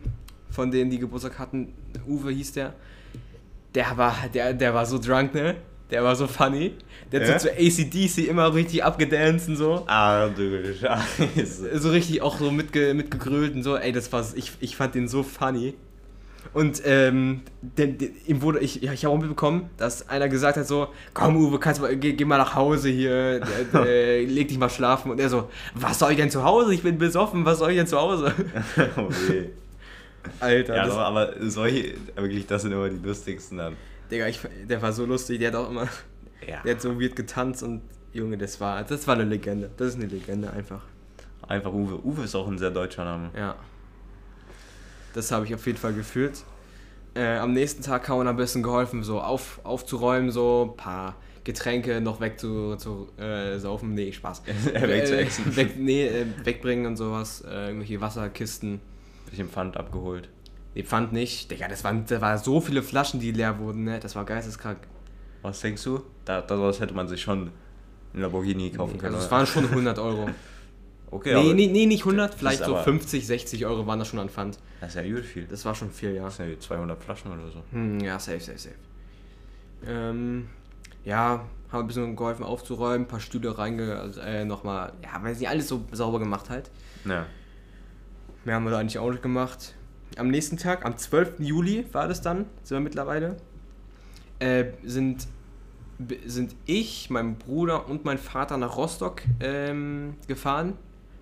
von denen, die Geburtstag hatten. Uwe hieß der. Der war, der, der war so drunk, ne? Der war so funny. Der hat Ja? so zu ACDC immer richtig abgedanced und so. Ah, du Scheiße. So richtig auch so mitge, mitgegrölt und so. Ey, das war, ich, ich fand den so funny. Und ähm, der, der, ihm wurde, ich, ja, ich habe auch mitbekommen, dass einer gesagt hat so, komm Uwe, kannst mal, geh, geh mal nach Hause hier, der, leg dich mal schlafen. Und er so, was soll ich denn zu Hause? Ich bin besoffen, was soll ich denn zu Hause? oh weh. Alter, Ja, das, doch, aber solche, wirklich, das sind immer die lustigsten dann. Digga, ich, der war so lustig, der hat auch immer, Ja. der hat so weird getanzt und Junge, das war, das war eine Legende. Das ist eine Legende einfach. Einfach Uwe. Uwe ist auch ein sehr deutscher Name. Ja. Das habe ich auf jeden Fall gefühlt. Äh, am nächsten Tag haben wir ein bisschen geholfen, so auf, aufzuräumen, so ein paar Getränke noch weg zu, zu äh, saufen. Nee, Spaß. Wegzuexen. Äh, weg, nee, äh, wegbringen und sowas. Äh, irgendwelche Wasserkisten. Bisschen Pfand abgeholt. Nee, Pfand nicht. Digga, das waren, das waren so viele Flaschen, die leer wurden, ne? Das war geisteskrank. Was denkst du? Da, daraus hätte man sich schon einen Lamborghini kaufen können. Also es waren schon 100 Euro. okay, nee, nee, nee, nicht 100, vielleicht so aber- 50, 60 Euro waren das schon an Pfand. das ist ja übel viel. Das war schon viel, ja. Das sind ja 200 Flaschen oder so. Hm, ja, safe, safe, safe. Ähm, ja, haben ein bisschen geholfen aufzuräumen, ein paar Stühle reinge... Äh, nochmal, ja, weil sie alles so sauber gemacht halt. Ja. Mehr haben wir da eigentlich auch nicht gemacht. Am nächsten Tag, am 12. Juli war das dann, sind wir mittlerweile, äh, sind, sind ich, mein Bruder und mein Vater nach Rostock ähm, gefahren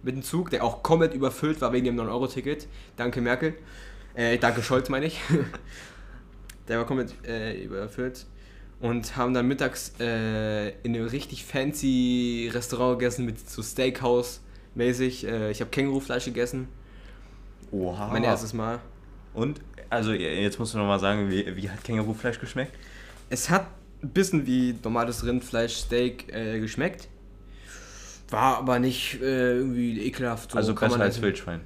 mit dem Zug, der auch komplett überfüllt war wegen dem 9-Euro-Ticket. Danke Merkel. Äh, danke Scholz, meine ich. der war komplett äh, überfüllt. Und haben dann mittags äh, in einem richtig fancy Restaurant gegessen mit so Steakhouse-mäßig. Äh, ich habe Kängurufleisch gegessen. Oha. Mein erstes Mal. Und, also jetzt musst du nochmal sagen, wie, wie hat Kängurufleisch geschmeckt? Es hat ein bisschen wie normales Rindfleisch-Steak äh, geschmeckt. War aber nicht äh, irgendwie ekelhaft. So also besser als. Wildschwein.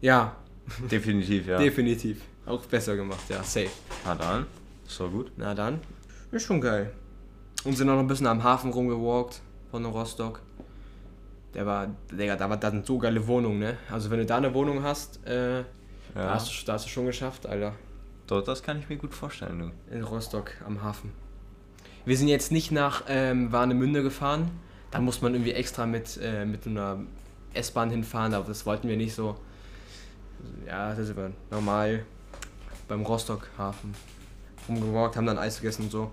Ja, Definitiv, ja. definitiv. Auch besser gemacht, ja, safe. Na dann, ist doch gut. Na dann, ist schon geil. Und sind auch noch ein bisschen am Hafen rumgewalkt von Rostock. Der war, Digga, da, war, da sind so geile Wohnungen, ne? Also wenn du da eine Wohnung hast, äh, da, Ja. hast du, da hast du schon geschafft, Alter. Dort, das kann ich mir gut vorstellen, du. In Rostock am Hafen. Wir sind jetzt nicht nach ähm, Warnemünde gefahren. Da muss man irgendwie extra mit, äh, mit einer S-Bahn hinfahren, aber das wollten wir nicht so. Ja, da sind wir normal beim Rostock-Hafen rumgewalkt, haben dann Eis gegessen und so. Und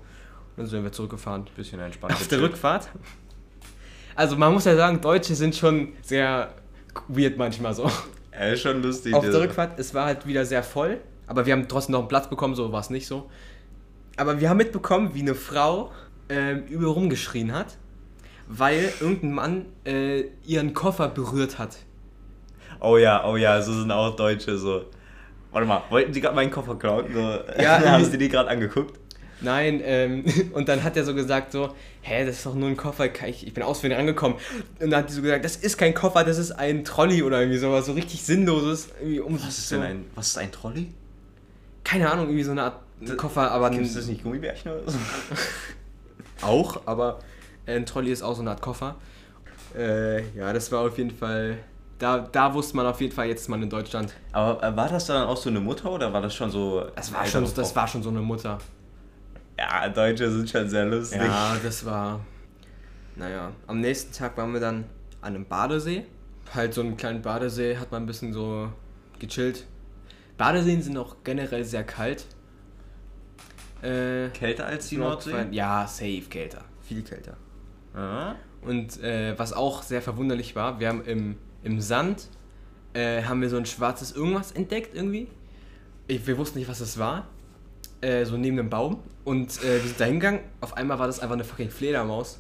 dann sind wir zurückgefahren. Bisschen entspannt. Auf der Rückfahrt? Also man muss ja sagen, Deutsche sind schon sehr weird manchmal so. Ist schon lustig. Auf der- der Rückfahrt, es war halt wieder sehr voll, aber wir haben trotzdem noch einen Platz bekommen, so war es nicht so. Aber wir haben mitbekommen, wie eine Frau ähm, übel rumgeschrien hat, weil irgendein Mann äh, ihren Koffer berührt hat. Oh ja, oh ja, so sind auch Deutsche so. Warte mal, wollten die gerade meinen Koffer klauen? So, Ja, haben irgendwie- sie die gerade angeguckt? Nein, ähm, und dann hat er so gesagt so, hä, das ist doch nur ein Koffer, ich, ich bin auswendig rangekommen. Und dann hat die so gesagt, das ist kein Koffer, das ist ein Trolley oder irgendwie sowas, so richtig sinnloses. Um Was ist so, denn ein, was ist ein Trolley? Keine Ahnung, irgendwie so eine Art Koffer, aber Gibt ein, es das nicht Gummibärchen oder so? auch, aber ein Trolley ist auch so eine Art Koffer. Äh, ja, das war auf jeden Fall, da, da wusste man auf jeden Fall, jetzt ist man in Deutschland. Aber äh, war das dann auch so eine Mutter oder war das schon so. Das war schon, das war schon so eine Mutter. Ja, Deutsche sind schon sehr lustig. Ja, das war. Naja, am nächsten Tag waren wir dann an einem Badesee. Halt so einen kleinen Badesee, hat man ein bisschen so gechillt. Badeseen sind auch generell sehr kalt. Äh, Kälter als die Nordsee? Ja, safe kälter. Viel kälter. Ja. Und äh, was auch sehr verwunderlich war, wir haben im, im Sand äh, haben wir so ein schwarzes irgendwas entdeckt irgendwie. Ich, wir wussten nicht, was das war. Äh, so neben einem Baum. Und äh, wir sind da hingegangen. Auf einmal war das einfach eine fucking Fledermaus.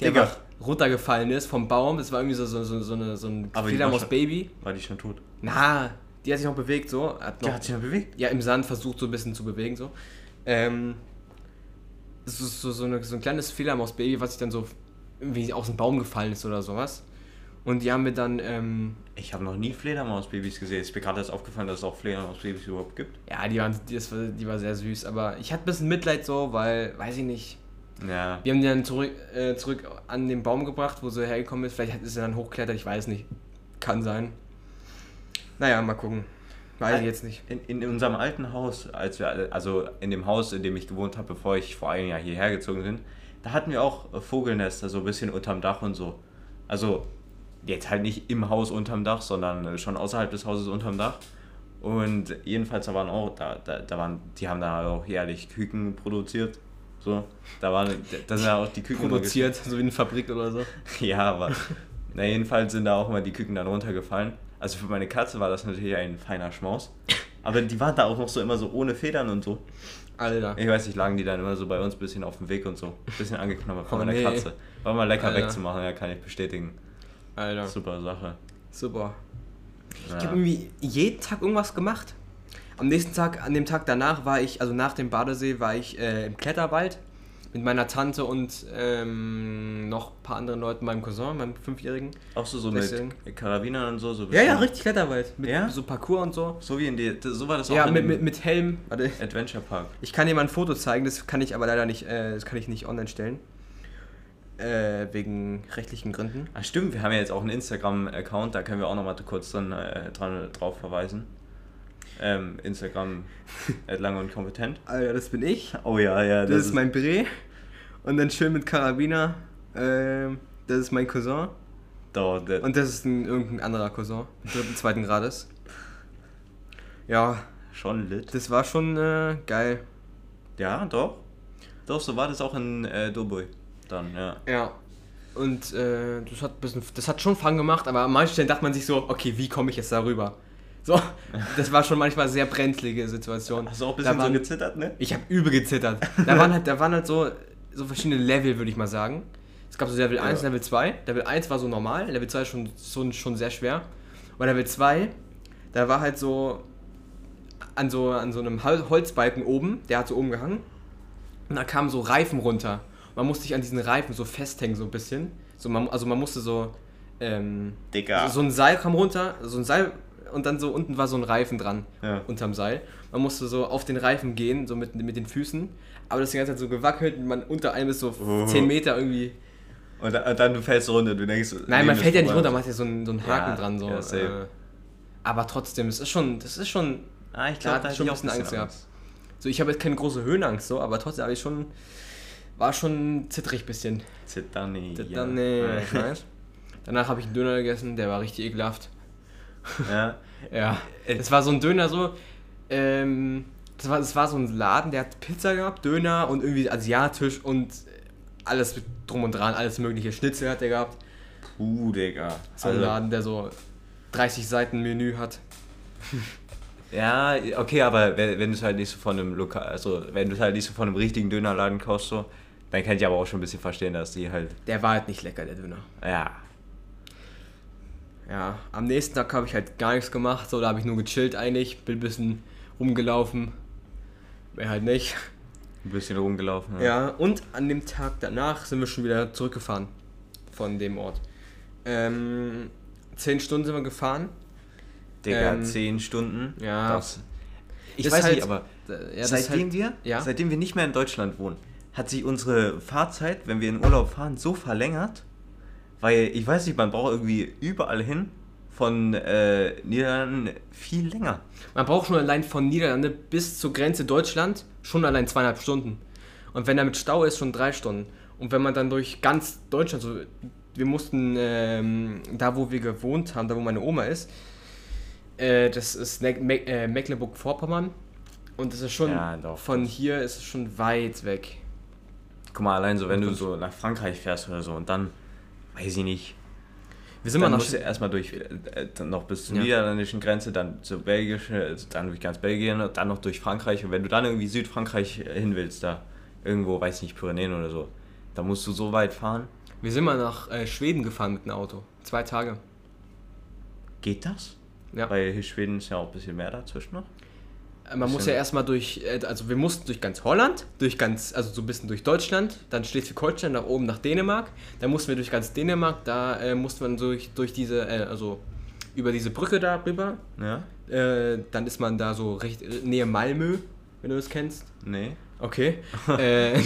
Die Digga. einfach runtergefallen ist vom Baum. Das war irgendwie so, so, so, so, eine, so ein Fledermaus-Baby. War die schon tot? Na, die hat sich noch bewegt so. Hat noch, Die hat sich noch bewegt. ja, im Sand versucht so ein bisschen zu bewegen so. Ähm, so, so, so, eine, so ein kleines Fledermaus-Baby, was sich dann so irgendwie aus dem Baum gefallen ist oder sowas. Und die haben wir dann, ähm, Ich habe noch nie Fledermausbabys gesehen. Es ist mir gerade erst aufgefallen, dass es auch Fledermausbabys überhaupt gibt. ja, die waren, die, das war, die war sehr süß, aber ich hatte ein bisschen Mitleid so, weil, weiß ich nicht, Ja. wir haben die dann zurück, äh, zurück an den Baum gebracht, wo sie hergekommen ist. Vielleicht ist sie dann hochgeklettert, ich weiß nicht. Kann sein. Naja, mal gucken. Weiß ich jetzt nicht. In, in unserem alten Haus, als wir, also in dem Haus, in dem ich gewohnt habe, bevor ich vor einem Jahr hierher gezogen bin, da hatten wir auch äh, Vogelnester, so ein bisschen unterm Dach und so. Also jetzt halt nicht im Haus unterm Dach, sondern äh, schon außerhalb des Hauses unterm Dach. Und jedenfalls, da waren auch, da, da, da waren, die haben da auch jährlich Küken produziert. So, da waren, da sind ja auch die Küken Produziert, so wie eine Fabrik oder so. ja, aber na jedenfalls sind da auch immer die Küken dann runtergefallen. Also für meine Katze war das natürlich ein feiner Schmaus. Aber die waren da auch noch so immer so ohne Federn und so. Alter. Ich weiß nicht, lagen die dann immer so bei uns ein bisschen auf dem Weg und so. Ein bisschen angeknabbert von Oh, meiner nee. Katze. War mal lecker Alter. wegzumachen, ja, kann ich bestätigen. Alter. Super Sache. Super. Ich Ja. habe irgendwie jeden Tag irgendwas gemacht. Am nächsten Tag, an dem Tag danach war ich, also nach dem Badesee, war ich äh, im Kletterwald mit meiner Tante und ähm, noch ein paar anderen Leuten, meinem Cousin, meinem Fünfjährigen. Auch so, so Bisschen. mit Karabinern und so. so Ja, ja, richtig Kletterwald. Mit Ja? so Parcours und so. So wie in die, so war das auch Ja, mit, mit, mit Helm. Warte. Adventure Park. Ich kann dir mal ein Foto zeigen, das kann ich aber leider nicht, äh, das kann ich nicht online stellen. Äh, wegen rechtlichen Gründen. Ah, stimmt, wir haben ja jetzt auch einen Instagram-Account, da können wir auch nochmal kurz dran, äh, dran, drauf verweisen. Ähm, Instagram at lang und kompetent. Alter, das bin ich. Oh ja, ja, Das, ist mein Bre. Und dann schön mit Karabiner. Ähm, das ist mein Cousin. Der, Und das ist ein, irgendein anderer Cousin. Dritten, zweiten Grades. Ja, schon lit. das war schon äh, geil. Ja, doch. Doch, so war das auch in äh, Doboj. Dann, ja. Ja. Und äh, das, hat bisschen, das hat schon Fun gemacht, aber an manchen Stellen dachte man sich so, okay, wie komme ich jetzt darüber? So, das war schon manchmal sehr brenzlige Situation. Hast du auch ein bisschen so waren- gezittert, ne? Ich habe übel gezittert. Da waren halt, da waren halt so, so verschiedene Level, würde ich mal sagen. Es gab so Level 1, Ja. Level 2. Level 1 war so normal, Level 2 schon, schon, schon sehr schwer. Und Level 2, da war halt so an so, an so einem Hol- Holzbalken oben, der hat so oben gehangen. Und da kamen so Reifen runter. Man musste sich an diesen Reifen so festhängen, so ein bisschen. So, man, also man musste so, ähm, Digga. so ein Seil kam runter, so ein Seil und dann so unten war so ein Reifen dran Ja. unterm Seil. Man musste so auf den Reifen gehen, so mit, mit den Füßen. Aber das ist die ganze Zeit so gewackelt und man unter einem ist so Oh. 10 Meter irgendwie. Und, da- und dann du fällst runter, du denkst. Nein, man fällt ja nicht runter, man hat ja so einen, so einen Haken Ja, dran. So. ja, äh, aber trotzdem, es ist schon, das ist schon. Ah, ich Da glaube, hatte da ich schon hätte ein bisschen Angst gehabt. So, ich habe jetzt keine große Höhenangst, so, aber trotzdem habe ich schon. War schon zittrig bisschen. Zittani. Das ja. Dann, nee, ich weiß. Danach habe ich einen Döner gegessen, der war richtig ekelhaft. Ja. Ja. Äh, Es war so ein Döner so. Ähm, das, war, das war so ein Laden, der hat Pizza gehabt, Döner und irgendwie asiatisch und alles drum und dran, alles mögliche. Schnitzel hat der gehabt. Puh, Digga. So ein Also, Laden, der so 30 Seiten Menü hat. Ja, okay, aber wenn, wenn du es halt nicht so von einem Lokal, also wenn du es halt nicht so von einem richtigen Dönerladen kaufst, so, dann kann ich aber auch schon ein bisschen verstehen, dass die halt. Der war halt nicht lecker, der Döner. Ja. Ja, am nächsten Tag habe ich halt gar nichts gemacht, so, da habe ich nur gechillt eigentlich, bin ein bisschen rumgelaufen. Mehr halt nicht. Ein bisschen rumgelaufen. Ja, und an dem Tag danach sind wir schon wieder zurückgefahren von dem Ort. Ähm, zehn Stunden sind wir gefahren. Digga, Ähm, zehn Stunden. ja. Das, ich Das weiß halt- nicht, aber Ja, das seitdem, halt- wir, ja? seitdem wir nicht mehr in Deutschland wohnen, hat sich unsere Fahrzeit, wenn wir in Urlaub fahren, so verlängert, weil ich weiß nicht, man braucht irgendwie überall hin von äh, Niederlanden viel länger. Man braucht schon allein von Niederlande bis zur Grenze Deutschland schon allein zweieinhalb Stunden. Und wenn da mit Stau ist, schon drei Stunden. Und wenn man dann durch ganz Deutschland, so, wir mussten ähm, da, wo wir gewohnt haben, da wo meine Oma ist, äh, das ist Ne- Me äh, Mecklenburg-Vorpommern. Und das ist schon, Ja, von hier ist es schon weit weg. Guck mal, allein so, wenn du so nach Frankreich fährst oder so und dann, weiß ich nicht, Wir sind dann mal musst du erstmal durch, äh, noch bis zur Ja. niederländischen Grenze, dann zur belgischen, also dann durch ganz Belgien und dann noch durch Frankreich. Und wenn du dann irgendwie Südfrankreich äh, hin willst, da irgendwo, weiß nicht, Pyrenäen oder so, dann musst du so weit fahren. wir sind mal nach äh, Schweden gefahren mit einem Auto. Zwei Tage. Geht das? Ja. Weil Schweden ist ja auch ein bisschen mehr dazwischen noch. Äh, Man muss ja erstmal durch, äh, also wir mussten durch ganz Holland, durch ganz, also so ein bisschen durch Deutschland, dann Schleswig-Holstein nach oben nach Dänemark, dann mussten wir durch ganz Dänemark, da äh, musste man durch, durch diese, äh, also über diese Brücke da rüber, Ja? äh, dann ist man da so recht äh, nähe Malmö, wenn du das kennst. Nee. Okay. äh,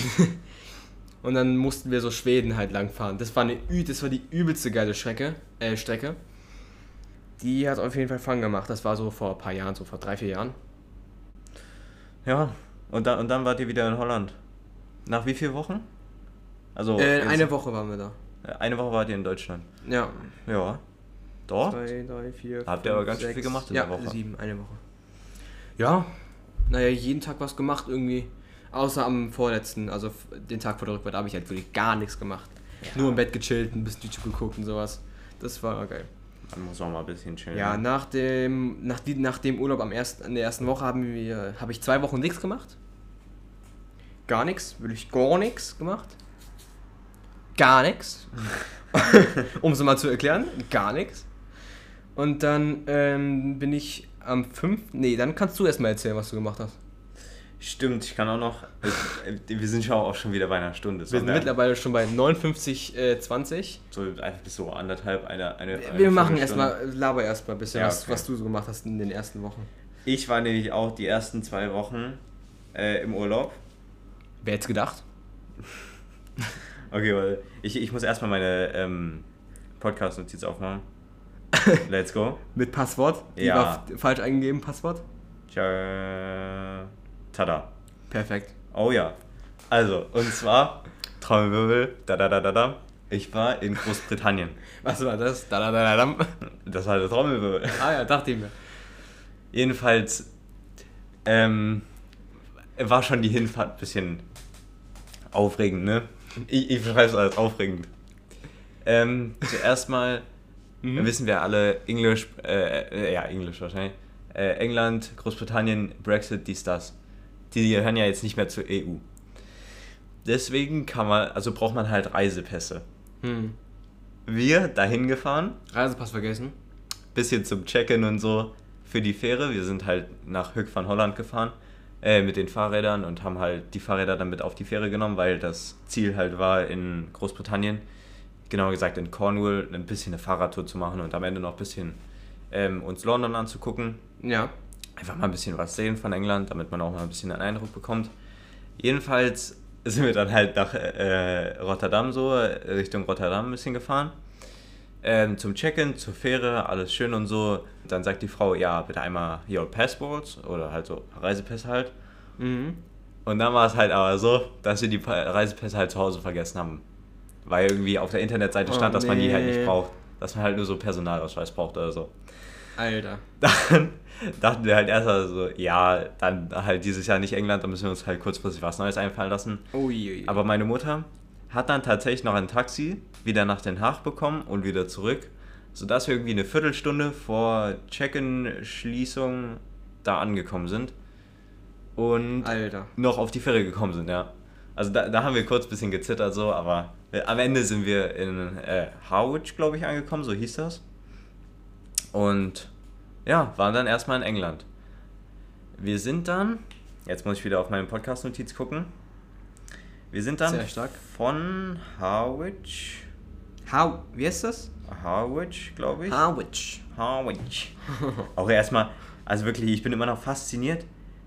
und dann mussten wir so Schweden halt langfahren. Das war, eine, das war die übelste geile Strecke, äh, Strecke. Die hat auf jeden Fall Fun gemacht. Das war so vor ein paar Jahren, so vor drei, vier Jahren. Ja. Und dann, und dann wart ihr wieder in Holland. Nach wie vielen Wochen? Also Äh, eine Woche waren wir da. eine Woche wart ihr in Deutschland. Ja. Ja. Doch. Drei, drei, vier, Habt ihr aber ganz schön viel gemacht in ja, der Woche. sieben, eine Woche. Ja, naja, jeden Tag was gemacht irgendwie. Außer am vorletzten, also den Tag vor der Rückfahrt, habe ich halt wirklich gar nichts gemacht. Nur im Bett gechillt, ein bisschen YouTube geguckt und sowas. Das war geil. Man muss auch mal ein bisschen chillen. Ja, nach dem, nach, die, nach dem Urlaub am ersten, in der ersten Woche haben wir, habe ich zwei Wochen nichts gemacht. Gar nichts, wirklich gar nichts gemacht. Gar nichts. um es mal zu erklären, gar nichts. Und dann ähm, bin ich am 5. Nee, dann kannst du erstmal erzählen, was du gemacht hast. Stimmt, ich kann auch noch. Wir sind schon auch schon wieder bei einer Stunde. Wir sind mittlerweile schon bei 59, äh, 20. So einfach bis so anderthalb, eine. eine, eine Wir machen Viertelstunde. erstmal, laber erstmal ein bisschen, Ja, was, okay. was du so gemacht hast in den ersten Wochen. Ich war nämlich auch die ersten zwei Wochen äh, im Urlaub. Wer hätte gedacht? Okay, weil ich, ich muss erstmal meine ähm, Podcast-Notiz aufmachen. Let's go. Mit Passwort? Die Ja. war falsch eingegeben, Passwort? Tja, tada. Perfekt. Oh ja. Also, und zwar, Trommelwirbel, da da da da da. Ich war in Großbritannien. Was war das? Da, da, da, da, dam. Das war der Trommelwirbel. Ah ja, dachte ich mir. Jedenfalls ähm, war schon die Hinfahrt ein bisschen aufregend, ne? Ich, ich beschreibe es als aufregend. Ähm, zuerst mal Mhm. wissen wir alle, Englisch, äh, äh, ja, Englisch wahrscheinlich. Äh, England, Großbritannien, Brexit, dies, das. Die gehören ja jetzt nicht mehr zur EU. Deswegen kann man, also braucht man halt Reisepässe. Hm. Wir dahin gefahren, Reisepass vergessen. bisschen zum Check-in und so für die Fähre. Wir sind halt nach Höck van Holland gefahren äh, mit den Fahrrädern und haben halt die Fahrräder dann mit auf die Fähre genommen, weil das Ziel halt war in Großbritannien, genauer gesagt in Cornwall, ein bisschen eine Fahrradtour zu machen und am Ende noch ein bisschen ähm, uns London anzugucken. Ja. Einfach mal ein bisschen was sehen von England, damit man auch mal ein bisschen einen Eindruck bekommt. Jedenfalls sind wir dann halt nach äh, Rotterdam so, äh, Richtung Rotterdam ein bisschen gefahren. Ähm, zum Check-in, zur Fähre, alles schön und so. Dann sagt die Frau, ja, bitte einmal your passports oder halt so Reisepässe halt. Mhm. Und dann war es halt aber so, dass wir die Reisepässe halt zu Hause vergessen haben. Weil irgendwie auf der Internetseite stand, Oh, dass man die halt nicht nee. braucht. Dass man halt nur so Personalausweis braucht oder so. Alter. Dann dachten wir halt erst mal so, ja, dann halt dieses Jahr nicht England, da müssen wir uns halt kurzfristig was Neues einfallen lassen. Uiui. Aber meine Mutter hat dann tatsächlich noch ein Taxi wieder nach Den Haag bekommen und wieder zurück, sodass wir irgendwie eine Viertelstunde vor Check-in-Schließung da angekommen sind und Alter. noch auf die Fähre gekommen sind, ja. Also da, da haben wir kurz ein bisschen gezittert so, aber am Ende sind wir in äh, Harwich, glaube ich, angekommen, so hieß das. Und ja, waren dann erstmal in England. Wir sind dann, jetzt muss ich wieder auf meine Podcast-Notiz gucken. Wir sind dann Sehr stark. von Harwich, How, wie heißt das? Harwich, glaube ich. Harwich. Harwich. Auch erstmal, also wirklich, ich bin immer noch fasziniert.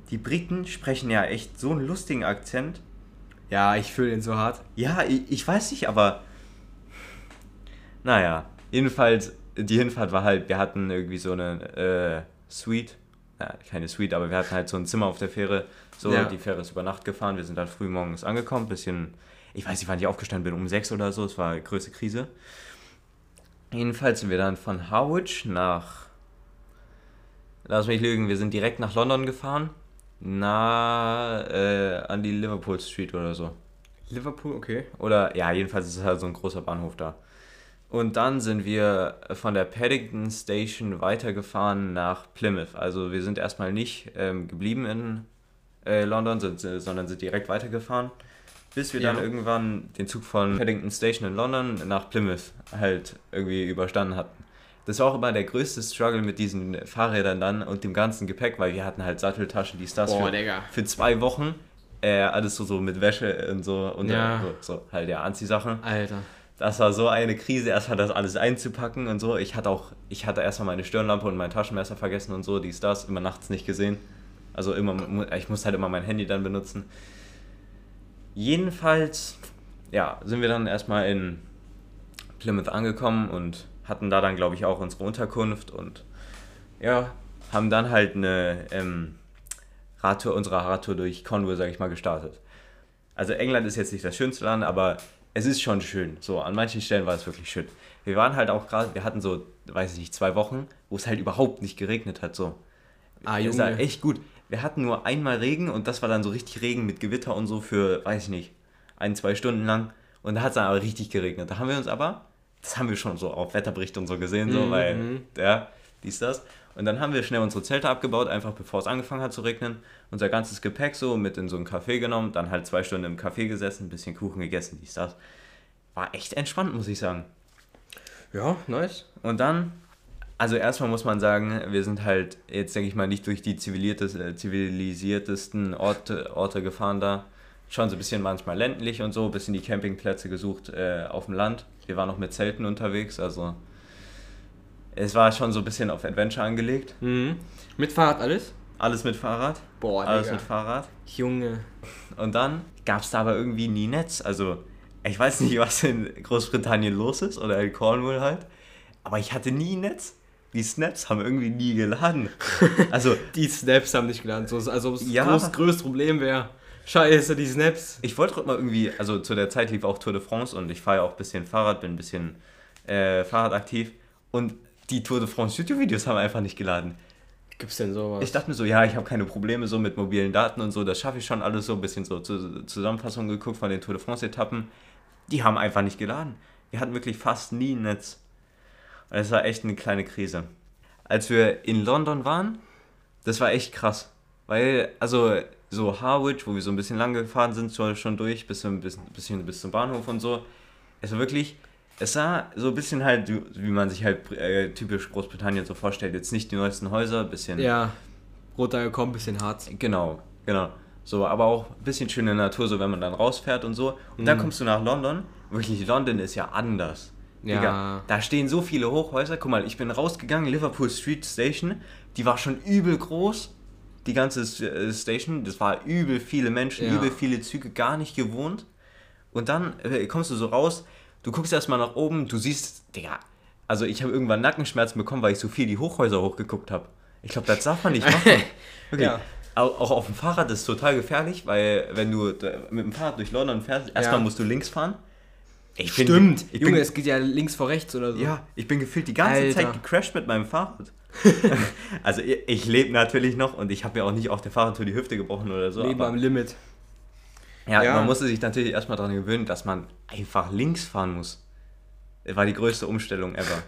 Die Briten sprechen ja echt so einen lustigen Akzent. Ja, ich fühle ihn so hart. Ja, ich, ich weiß nicht, aber. Naja, jedenfalls, die Hinfahrt war halt, wir hatten irgendwie so eine äh, Suite. Ja, keine Suite, aber wir hatten halt so ein Zimmer auf der Fähre. So, Ja. die Fähre ist über Nacht gefahren. Wir sind dann früh morgens angekommen. Bisschen, ich weiß nicht, wann ich aufgestanden bin, um sechs oder so. Es war eine größte Krise. Jedenfalls sind wir dann von Harwich nach. Lass mich lügen, wir sind direkt nach London gefahren. Na, äh, an die Liverpool Street oder so. Liverpool, okay. Oder ja, jedenfalls ist es halt so ein großer Bahnhof da. Und dann sind wir von der Paddington Station weitergefahren nach Plymouth. Also wir sind erstmal nicht ähm, geblieben in äh, London, sind, sondern sind direkt weitergefahren, bis wir dann Ja. irgendwann den Zug von Paddington Station in London nach Plymouth halt irgendwie überstanden hatten. Das war auch immer der größte Struggle mit diesen Fahrrädern dann und dem ganzen Gepäck, weil wir hatten halt Satteltaschen, dies, das Boah, für, Digga. für zwei Wochen. Äh, alles so, so mit Wäsche und so und Ja. so, so halt ja Anziehsachen. Alter. Das war so eine Krise, erstmal das alles einzupacken und so. Ich hatte auch, ich hatte erstmal meine Stirnlampe und mein Taschenmesser vergessen und so, dies, das, immer nachts nicht gesehen. Also immer, ich musste halt immer mein Handy dann benutzen. Jedenfalls, ja, sind wir dann erstmal in Plymouth angekommen und hatten da dann, glaube ich, auch unsere Unterkunft und ja, haben dann halt eine ähm, Radtour, unsere Radtour durch Cornwall, sage ich mal, gestartet. Also England ist jetzt nicht das schönste Land, aber es ist schon schön. So, an manchen Stellen war es wirklich schön. Wir waren halt auch gerade, wir hatten so, weiß ich nicht, zwei Wochen, wo es halt überhaupt nicht geregnet hat. So. Ah, Es war Junge. echt gut. Wir hatten nur einmal Regen und das war dann so richtig Regen mit Gewitter und so für, weiß ich nicht, ein, zwei Stunden lang. Und da hat es dann aber richtig geregnet. Da haben wir uns aber, das haben wir schon so auf Wetterbericht und so gesehen, so, Mhm. weil, ja, dies, das. Und dann haben wir schnell unsere Zelte abgebaut, einfach bevor es angefangen hat zu regnen. Unser ganzes Gepäck so mit in so ein Café genommen, dann halt zwei Stunden im Café gesessen, ein bisschen Kuchen gegessen, dies, das. War echt entspannt, muss ich sagen. Ja, nice. Und dann, also erstmal muss man sagen, wir sind halt jetzt, denke ich mal, nicht durch die äh, zivilisiertesten Orte, Orte gefahren da. Schon so ein bisschen manchmal ländlich und so, ein bisschen die Campingplätze gesucht äh, auf dem Land. Wir waren noch mit Zelten unterwegs, also es war schon so ein bisschen auf Adventure angelegt. Mhm. Mit Fahrrad alles? Alles mit Fahrrad. Boah, Alles Digga. mit Fahrrad. Junge. Und dann gab es da aber irgendwie nie Netz. Also, ich weiß nicht, was in Großbritannien los ist oder in Cornwall halt. Aber ich hatte nie Netz. Die Snaps haben irgendwie nie geladen. Also, Die Snaps haben nicht geladen. So, als ob es Ja. das größte Problem wäre. Scheiße, die Snaps. ich wollte mal irgendwie, also zu der Zeit lief auch Tour de France und ich fahre ja auch ein bisschen Fahrrad, bin ein bisschen äh, Fahrradaktiv. Und die Tour de France YouTube-Videos haben einfach nicht geladen. Gibt's denn sowas? Ich dachte mir so, ja, ich habe keine Probleme so mit mobilen Daten und so, das schaffe ich schon alles so, ein bisschen so zu, Zusammenfassung geguckt von den Tour de France-Etappen. Die haben einfach nicht geladen. Wir hatten wirklich fast nie ein Netz. Und das war echt eine kleine Krise. Als wir in London waren, das war echt krass. Weil, also, so Harwich, wo wir so ein bisschen lang gefahren sind, schon, schon durch, bis, zum- bis, bisschen bis zum Bahnhof und so. Es war wirklich, es sah so ein bisschen halt, wie man sich halt äh, typisch Großbritannien so vorstellt. Jetzt nicht die neuesten Häuser, bisschen ja. Roter gekommen, bisschen hart. Genau, genau. So, aber auch ein bisschen schöne Natur, so wenn man dann rausfährt und so. Und dann Mhm. kommst du nach London. Wirklich, London ist ja anders. Ja. Digga, da stehen so viele Hochhäuser. Guck mal, ich bin rausgegangen, Liverpool Street Station. Die war schon übel groß. Die ganze äh, Station, das war übel viele Menschen, Ja. übel viele Züge, gar nicht gewohnt. Und dann äh, kommst du so raus, du guckst erstmal nach oben, du siehst, Digga, also ich habe irgendwann Nackenschmerzen bekommen, weil ich so viel die Hochhäuser hochgeguckt habe. Ich glaube, das darf man nicht machen. Wirklich. Ja. Au- Auch auf dem Fahrrad ist es total gefährlich, weil wenn du mit dem Fahrrad durch London fährst, erstmal Ja. musst du links fahren. Ich bin- Stimmt. Ich Junge, bin, es geht ja links vor rechts oder so. ja, ich bin gefühlt die ganze Alter. Zeit gecrashed mit meinem Fahrrad. also ich, ich lebe natürlich noch und ich habe ja auch nicht auf der Fahrradtour die Hüfte gebrochen oder so. Leben am Limit. Ja, Ja. man musste sich natürlich erstmal daran gewöhnen, dass man einfach links fahren muss. Das war die größte Umstellung ever.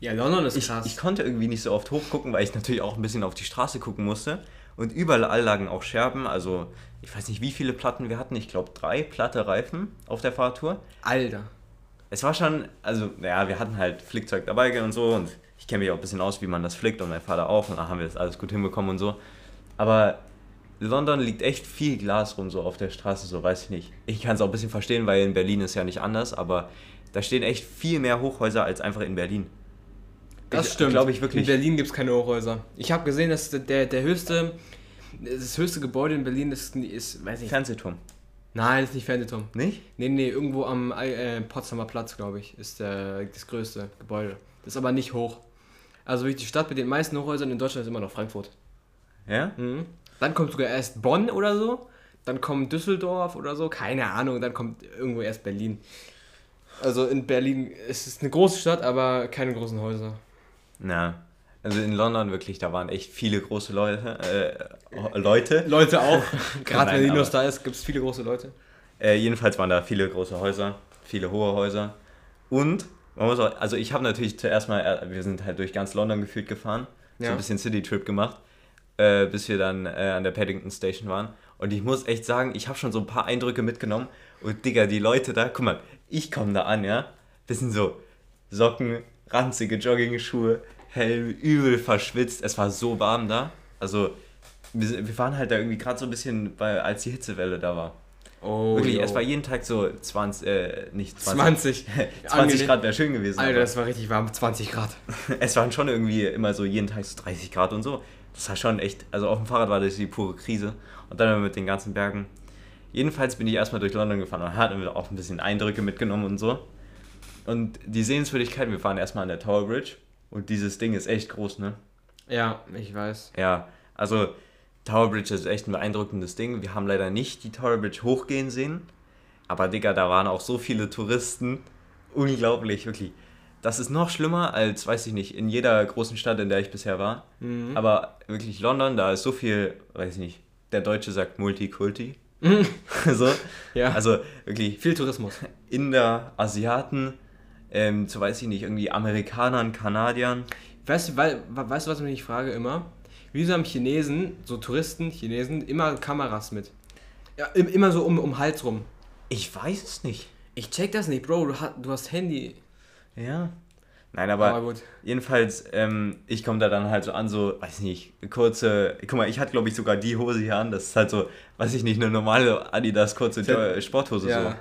Ja, London ist ich, krass. ich konnte irgendwie nicht so oft hochgucken, weil ich natürlich auch ein bisschen auf die Straße gucken musste. Und überall lagen auch Scherben. Also, ich weiß nicht, wie viele Platten wir hatten. Ich glaube, drei platte Reifen auf der Fahrtour. Alter. Es war schon, also, naja, wir hatten halt Flickzeug dabei und so. Und ich kenne mich auch ein bisschen aus, wie man das flickt. Und mein Vater auch. Und da haben wir das alles gut hinbekommen und so. Aber London liegt echt viel Glas rum, so auf der Straße, so weiß ich nicht. Ich kann es auch ein bisschen verstehen, weil in Berlin ist ja nicht anders. Aber da stehen echt viel mehr Hochhäuser als einfach in Berlin. Das Ich- stimmt. glaub ich wirklich. In Berlin gibt es keine Hochhäuser. Ich habe gesehen, dass der, der höchste, das höchste Gebäude in Berlin ist, ist weiß nicht. Fernsehturm. Nein, ist nicht Fernsehturm. Nicht? Nee, nee, irgendwo am äh, Potsdamer Platz, glaube ich, ist der, das größte Gebäude. Das ist aber nicht hoch. Also wirklich die Stadt mit den meisten Hochhäusern in Deutschland ist immer noch Frankfurt. Ja? Mhm. Dann kommt sogar erst Bonn oder so. Dann kommt Düsseldorf oder so. Keine Ahnung. Dann kommt irgendwo erst Berlin. Also in Berlin ist es eine große Stadt, aber keine großen Häuser. Na, also in London wirklich, da waren echt viele große Leute. Äh, Leute. Leute auch. Gerade wenn Linus da ist, gibt es viele große Leute. Äh, jedenfalls waren da viele große Häuser, viele hohe Häuser. Und, man muss auch, also ich habe natürlich zuerst mal, äh, wir sind halt durch ganz London gefühlt gefahren, so Ja. ein bisschen City-Trip gemacht, äh, bis wir dann äh, an der Paddington Station waren. Und ich muss echt sagen, ich habe schon so ein paar Eindrücke mitgenommen. Und Digga, die Leute da, guck mal, ich komme da an, ja, bisschen so Socken, ranzige Jogging-Schuhe, Helm, übel verschwitzt. Es war so warm da. Also, wir, sind- wir waren halt da irgendwie gerade so ein bisschen, bei, als die Hitzewelle da war. Oh, Wirklich, yo. es war jeden Tag so 20, äh, nicht 20, 20. 20 Angenehm. Grad wäre schön gewesen. Alter, aber das war richtig warm. 20 Grad. es waren schon irgendwie immer so jeden Tag so 30 Grad und so. Das war schon echt, also auf dem Fahrrad war das die pure Krise. Und dann mit den ganzen Bergen. Jedenfalls bin ich erstmal durch London gefahren und hatte auch ein bisschen Eindrücke mitgenommen und so. Und die Sehenswürdigkeit, wir waren erstmal an der Tower Bridge. Und dieses Ding ist echt groß, ne? Ja, ich weiß. Ja, also Tower Bridge ist echt ein beeindruckendes Ding. Wir haben leider nicht die Tower Bridge hochgehen sehen. Aber Digga, da waren auch so viele Touristen. Unglaublich, wirklich. Das ist noch schlimmer als, weiß ich nicht, in jeder großen Stadt, in der ich bisher war. Mhm. Aber wirklich London, da ist so viel, weiß ich nicht, der Deutsche sagt Multikulti. so. Ja. Also wirklich Viel Tourismus. Inder, Asiaten, ähm, so weiß ich nicht, irgendwie Amerikanern, Kanadiern. Weißt du, weil, weißt du, was ich mich frage immer? Wieso haben Chinesen, so Touristen, Chinesen, immer Kameras mit? Ja, im- immer so um, um den Hals rum. Ich weiß es nicht. Ich check das nicht, Bro. Du, hast, du hast Handy. Ja. Nein, aber, Aber jedenfalls, ähm, ich komme da dann halt so an, so, weiß nicht, kurze, guck mal, ich hatte glaube ich sogar die Hose hier an, das ist halt so, weiß ich nicht, eine normale Adidas kurze. Jo- Sporthose Ja. so.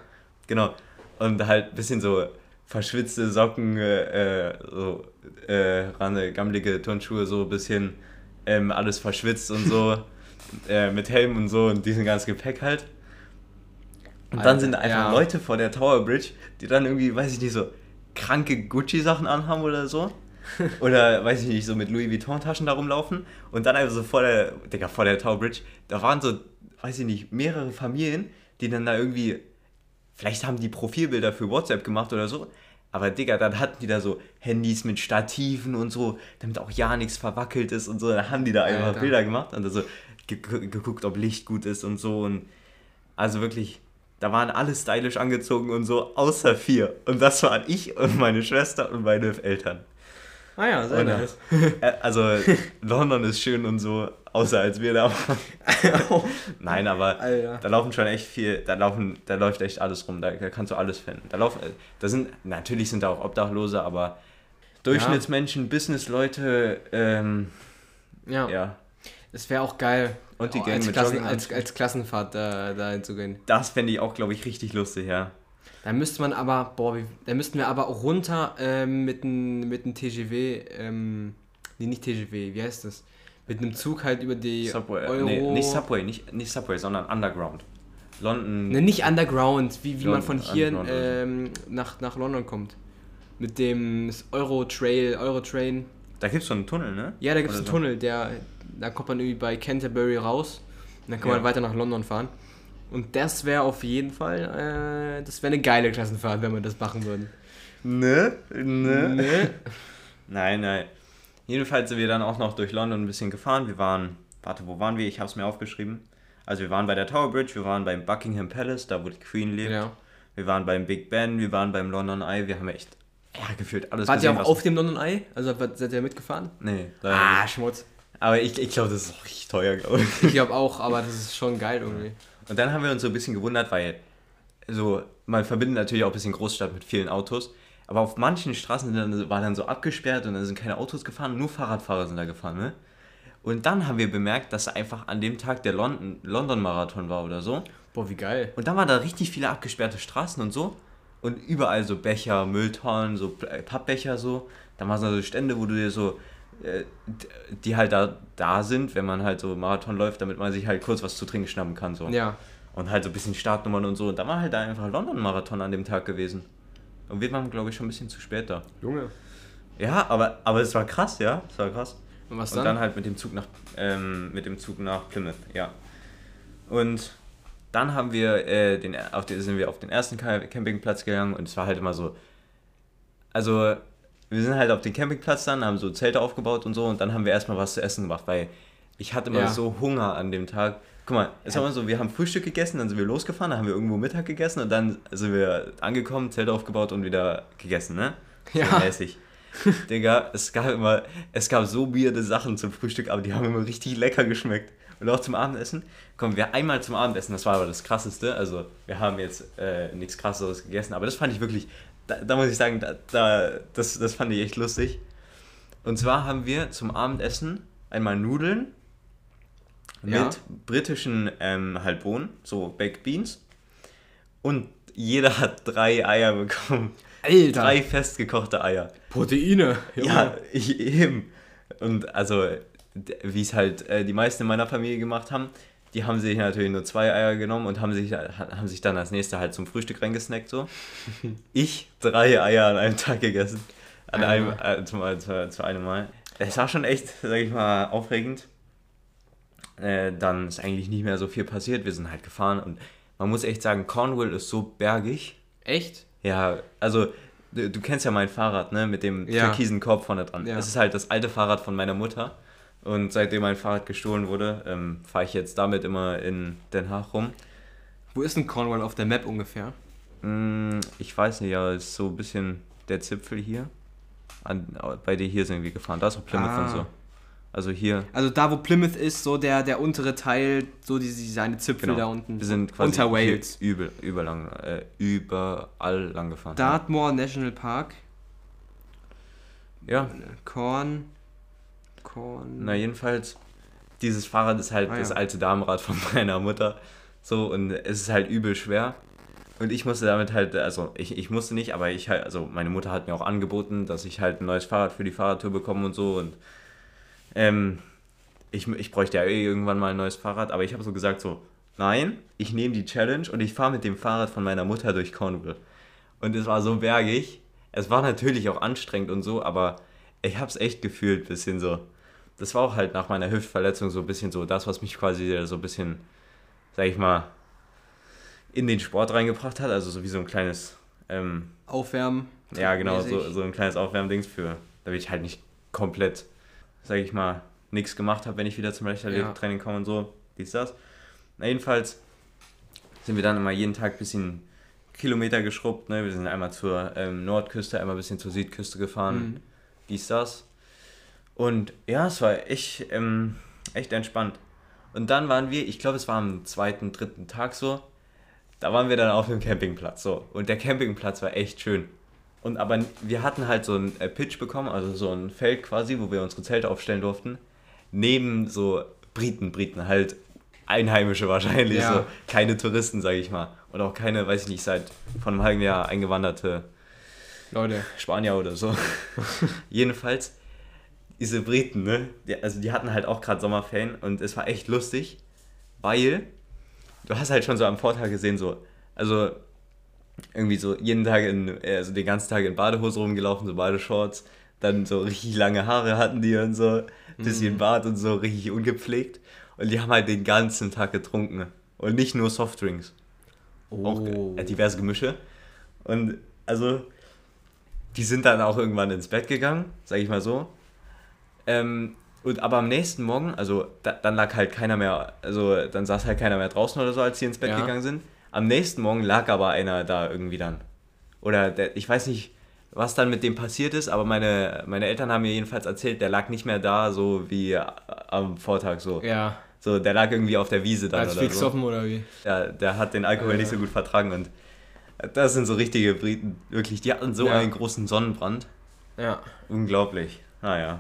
Genau. Und halt ein bisschen so verschwitzte Socken, äh, äh, so, äh, rande, gammelige Turnschuhe, so ein bisschen, ähm, alles verschwitzt und so, äh, mit Helm und so und diesen ganzen Gepäck halt. Und dann Alter, sind da einfach ja. Leute vor der Tower Bridge, die dann irgendwie, weiß ich nicht, so kranke Gucci-Sachen anhaben oder so. Oder, weiß ich nicht, so mit Louis Vuitton-Taschen da rumlaufen. Und dann einfach so vor der, Digga, vor der Tower Bridge, da waren so, weiß ich nicht, mehrere Familien, die dann da irgendwie, vielleicht haben die Profilbilder für WhatsApp gemacht oder so. Aber Digga, dann hatten die da so Handys mit Stativen und so, damit auch ja nichts verwackelt ist und so. Dann haben die da einfach Alter. Bilder gemacht und so ge geguckt, ob Licht gut ist und so. Und also wirklich, da waren alle stylisch angezogen und so, außer vier. Und das waren ich und meine Schwester und meine Eltern. Ah ja, sehr Oder? nice. Äh, Also, London ist schön und so, außer als wir da waren. Nein, aber Alter. da laufen schon echt viel, da laufen, da läuft echt alles rum, da, da kannst du alles finden. Da laufen, äh, da sind, natürlich sind da auch Obdachlose, aber Durchschnittsmenschen, Businessleute, ähm, Ja. ja, Es wäre auch geil, Und die oh, Gang als, mit Klassen, als, als Klassenfahrt da, da hinzugehen. das fände ich auch, glaube ich, richtig lustig, ja. Da müsste man aber, boah, da müssten wir aber auch runter ähm, mit einem mit TGW, ähm, nee, nicht TGW, wie heißt das? Mit einem Zug halt über die Subway, äh, Euro... nee, nicht Subway, nicht, nicht Subway, sondern Underground. London, Ne, nicht Underground, wie, wie man von London, hier ähm, nach, nach London kommt. Mit dem Euro Trail, Euro Train. Da gibt es so einen Tunnel, ne? Ja, da gibt es einen so. Tunnel, der, da kommt man irgendwie bei Canterbury raus und dann kann Ja. man weiter nach London fahren. Und das wäre auf jeden Fall, äh, das wäre eine geile Klassenfahrt, wenn wir das machen würden. Ne? Ne? Ne? Nein, nein. Jedenfalls sind wir dann auch noch durch London ein bisschen gefahren. Wir waren, warte, wo waren wir? Ich habe es mir aufgeschrieben. Also wir waren bei der Tower Bridge, wir waren beim Buckingham Palace, da wo die Queen lebt. ja. Wir waren beim Big Ben, wir waren beim London Eye. Wir haben echt ja, gefühlt alles Wart ihr auch was- auf dem London Eye? Also seid ihr mitgefahren? Nee, Ah, nicht. Schmutz. Aber ich, ich glaube, das ist auch richtig teuer, glaube ich. Ich glaube auch, aber das ist schon geil irgendwie. Und dann haben wir uns so ein bisschen gewundert, weil so, man verbindet natürlich auch ein bisschen Großstadt mit vielen Autos. Aber auf manchen Straßen dann, war dann so abgesperrt und da sind keine Autos gefahren, nur Fahrradfahrer sind da gefahren, ne? Und dann haben wir bemerkt, dass einfach an dem Tag der London- London-Marathon war oder so. Boah, wie geil. Und dann waren da richtig viele abgesperrte Straßen und so. Und überall so Becher, Mülltonnen, so äh, Pappbecher so. Da waren so Stände, wo du dir so, äh, die halt da, da sind, wenn man halt so Marathon läuft, damit man sich halt kurz was zu trinken schnappen kann. So. Ja. Und halt so ein bisschen Startnummern und so. Und da war halt da einfach London-Marathon an dem Tag gewesen. Und wir waren, glaube ich, schon ein bisschen zu spät da. Junge. Ja, aber, aber es war krass, ja. Es war krass. Und was Und dann? dann halt mit dem Zug nach ähm, mit dem Zug nach Plymouth, ja. Und dann haben wir äh, den auf den, sind wir auf den ersten Ca- Campingplatz gegangen und es war halt immer so also wir sind halt auf den Campingplatz dann, haben so Zelte aufgebaut und so und dann haben wir erstmal was zu essen gemacht, weil ich hatte immer Ja. so Hunger an dem Tag. Guck mal, es war immer so, wir haben Frühstück gegessen, dann sind wir losgefahren, dann haben wir irgendwo Mittag gegessen und dann sind wir angekommen, Zelt aufgebaut und wieder gegessen, ne? So Ja. mäßig. Digga, es gab immer, es gab so weirde Sachen zum Frühstück, aber die haben immer richtig lecker geschmeckt. Und auch zum Abendessen. Kommen wir einmal zum Abendessen, das war aber das krasseste. Also, wir haben jetzt äh, nichts krasseres gegessen, aber das fand ich wirklich, da, da muss ich sagen, da, da, das, das fand ich echt lustig. Und zwar haben wir zum Abendessen einmal Nudeln Ja. mit britischen ähm, halt Bohnen, so Baked Beans. Und jeder hat drei Eier bekommen. Alter. Drei festgekochte Eier. Proteine. Junge. Ja, ich, eben. Und also, wie es halt äh, die meisten in meiner Familie gemacht haben, die haben sich natürlich nur zwei Eier genommen und haben sich, haben sich dann als nächste halt zum Frühstück reingesnackt so. Ich drei Eier an einem Tag gegessen. An einem, äh, zum, äh, zu, zu einem Mal. Es war schon echt, sag ich mal, aufregend. Äh, dann ist eigentlich nicht mehr so viel passiert. Wir sind halt gefahren und man muss echt sagen, Cornwall ist so bergig. Echt? Ja, also du, du kennst ja mein Fahrrad, ne, mit dem Ja. türkisen Korb vorne dran. Ja. Das ist halt das alte Fahrrad von meiner Mutter. Und seitdem mein Fahrrad gestohlen wurde, ähm, fahre ich jetzt damit immer in Den Haag rum. Wo ist denn Cornwall auf der Map ungefähr? Mm, ich weiß nicht, ja, ist so ein bisschen der Zipfel hier. An, bei dir hier sind wir gefahren. Da ist auch Plymouth Ah. und so. Also hier, Also da, wo Plymouth ist, so der, der untere Teil, so die, die seine Zipfel genau. da unten. Wir sind quasi unter Wales. übel, überlang, äh, überall lang gefahren. Dartmoor National Park. Ja, Corn. Corn. Na, jedenfalls, dieses Fahrrad ist halt Ah, das ja. alte Damenrad von meiner Mutter. So, und es ist halt übel schwer. Und ich musste damit halt, also ich, ich musste nicht, aber ich halt, also meine Mutter hat mir auch angeboten, dass ich halt ein neues Fahrrad für die Fahrradtour bekomme und so. Und ähm, ich, ich bräuchte ja eh irgendwann mal ein neues Fahrrad, aber ich habe so gesagt, so, nein, ich nehme die Challenge und ich fahre mit dem Fahrrad von meiner Mutter durch Cornwall. Und es war so bergig. Es war natürlich auch anstrengend und so, aber ich habe es echt gefühlt, bisschen so. Das war auch halt nach meiner Hüftverletzung so ein bisschen so das, was mich quasi so ein bisschen, sag ich mal, in den Sport reingebracht hat. Also so wie so ein kleines, ähm, Aufwärmen. ja genau, so, mäßig. so ein kleines Aufwärmdings für, damit ich halt nicht komplett, sag ich mal, nichts gemacht habe, wenn ich wieder zum Leichtathletiktraining komme und so, dies, das. Na jedenfalls sind wir dann immer jeden Tag ein bisschen Kilometer geschrubbt. Ne? Wir sind einmal zur ähm, Nordküste, einmal ein bisschen zur Südküste gefahren. Mhm. Dies, das. Und ja, es war echt, ähm, echt entspannt. Und dann waren wir, ich glaube, es war am zweiten, dritten Tag so, da waren wir dann auf dem Campingplatz. So. Und der Campingplatz war echt schön. Und aber wir hatten halt so ein äh, Pitch bekommen, also so ein Feld quasi, wo wir unsere Zelte aufstellen durften. Neben so Briten, Briten halt Einheimische wahrscheinlich, Ja. so keine Touristen, sage ich mal. Und auch keine, weiß ich nicht, seit von einem halben Jahr eingewanderte Leute. Spanier oder so. Jedenfalls, diese Briten, ne? Die, also die hatten halt auch gerade Sommerferien und es war echt lustig, weil du hast halt schon so am Vortag gesehen, so, also irgendwie so jeden Tag in, also den ganzen Tag in Badehose rumgelaufen, so Badeshorts, dann so richtig lange Haare hatten die und so, bisschen Bart und so, richtig ungepflegt. Und die haben halt den ganzen Tag getrunken. Und nicht nur Softdrinks auch Oh. äh, diverse Gemische. Und also, die sind dann auch irgendwann ins Bett gegangen, sag ich mal so. Ähm, und aber am nächsten Morgen, also da, dann lag halt keiner mehr, also dann saß halt keiner mehr draußen oder so, als die ins Bett Ja. gegangen sind. Am nächsten Morgen lag aber einer da irgendwie dann. Oder der, ich weiß nicht, was dann mit dem passiert ist, aber meine, meine Eltern haben mir jedenfalls erzählt, der lag nicht mehr da, so wie am Vortag so. Ja. So, der lag irgendwie auf der Wiese dann Als oder so. oder wie? Ja, der hat den Alkohol Ja. nicht so gut vertragen und das sind so richtige Briten, wirklich, die hatten so Ja. einen großen Sonnenbrand. Ja. Unglaublich. Naja.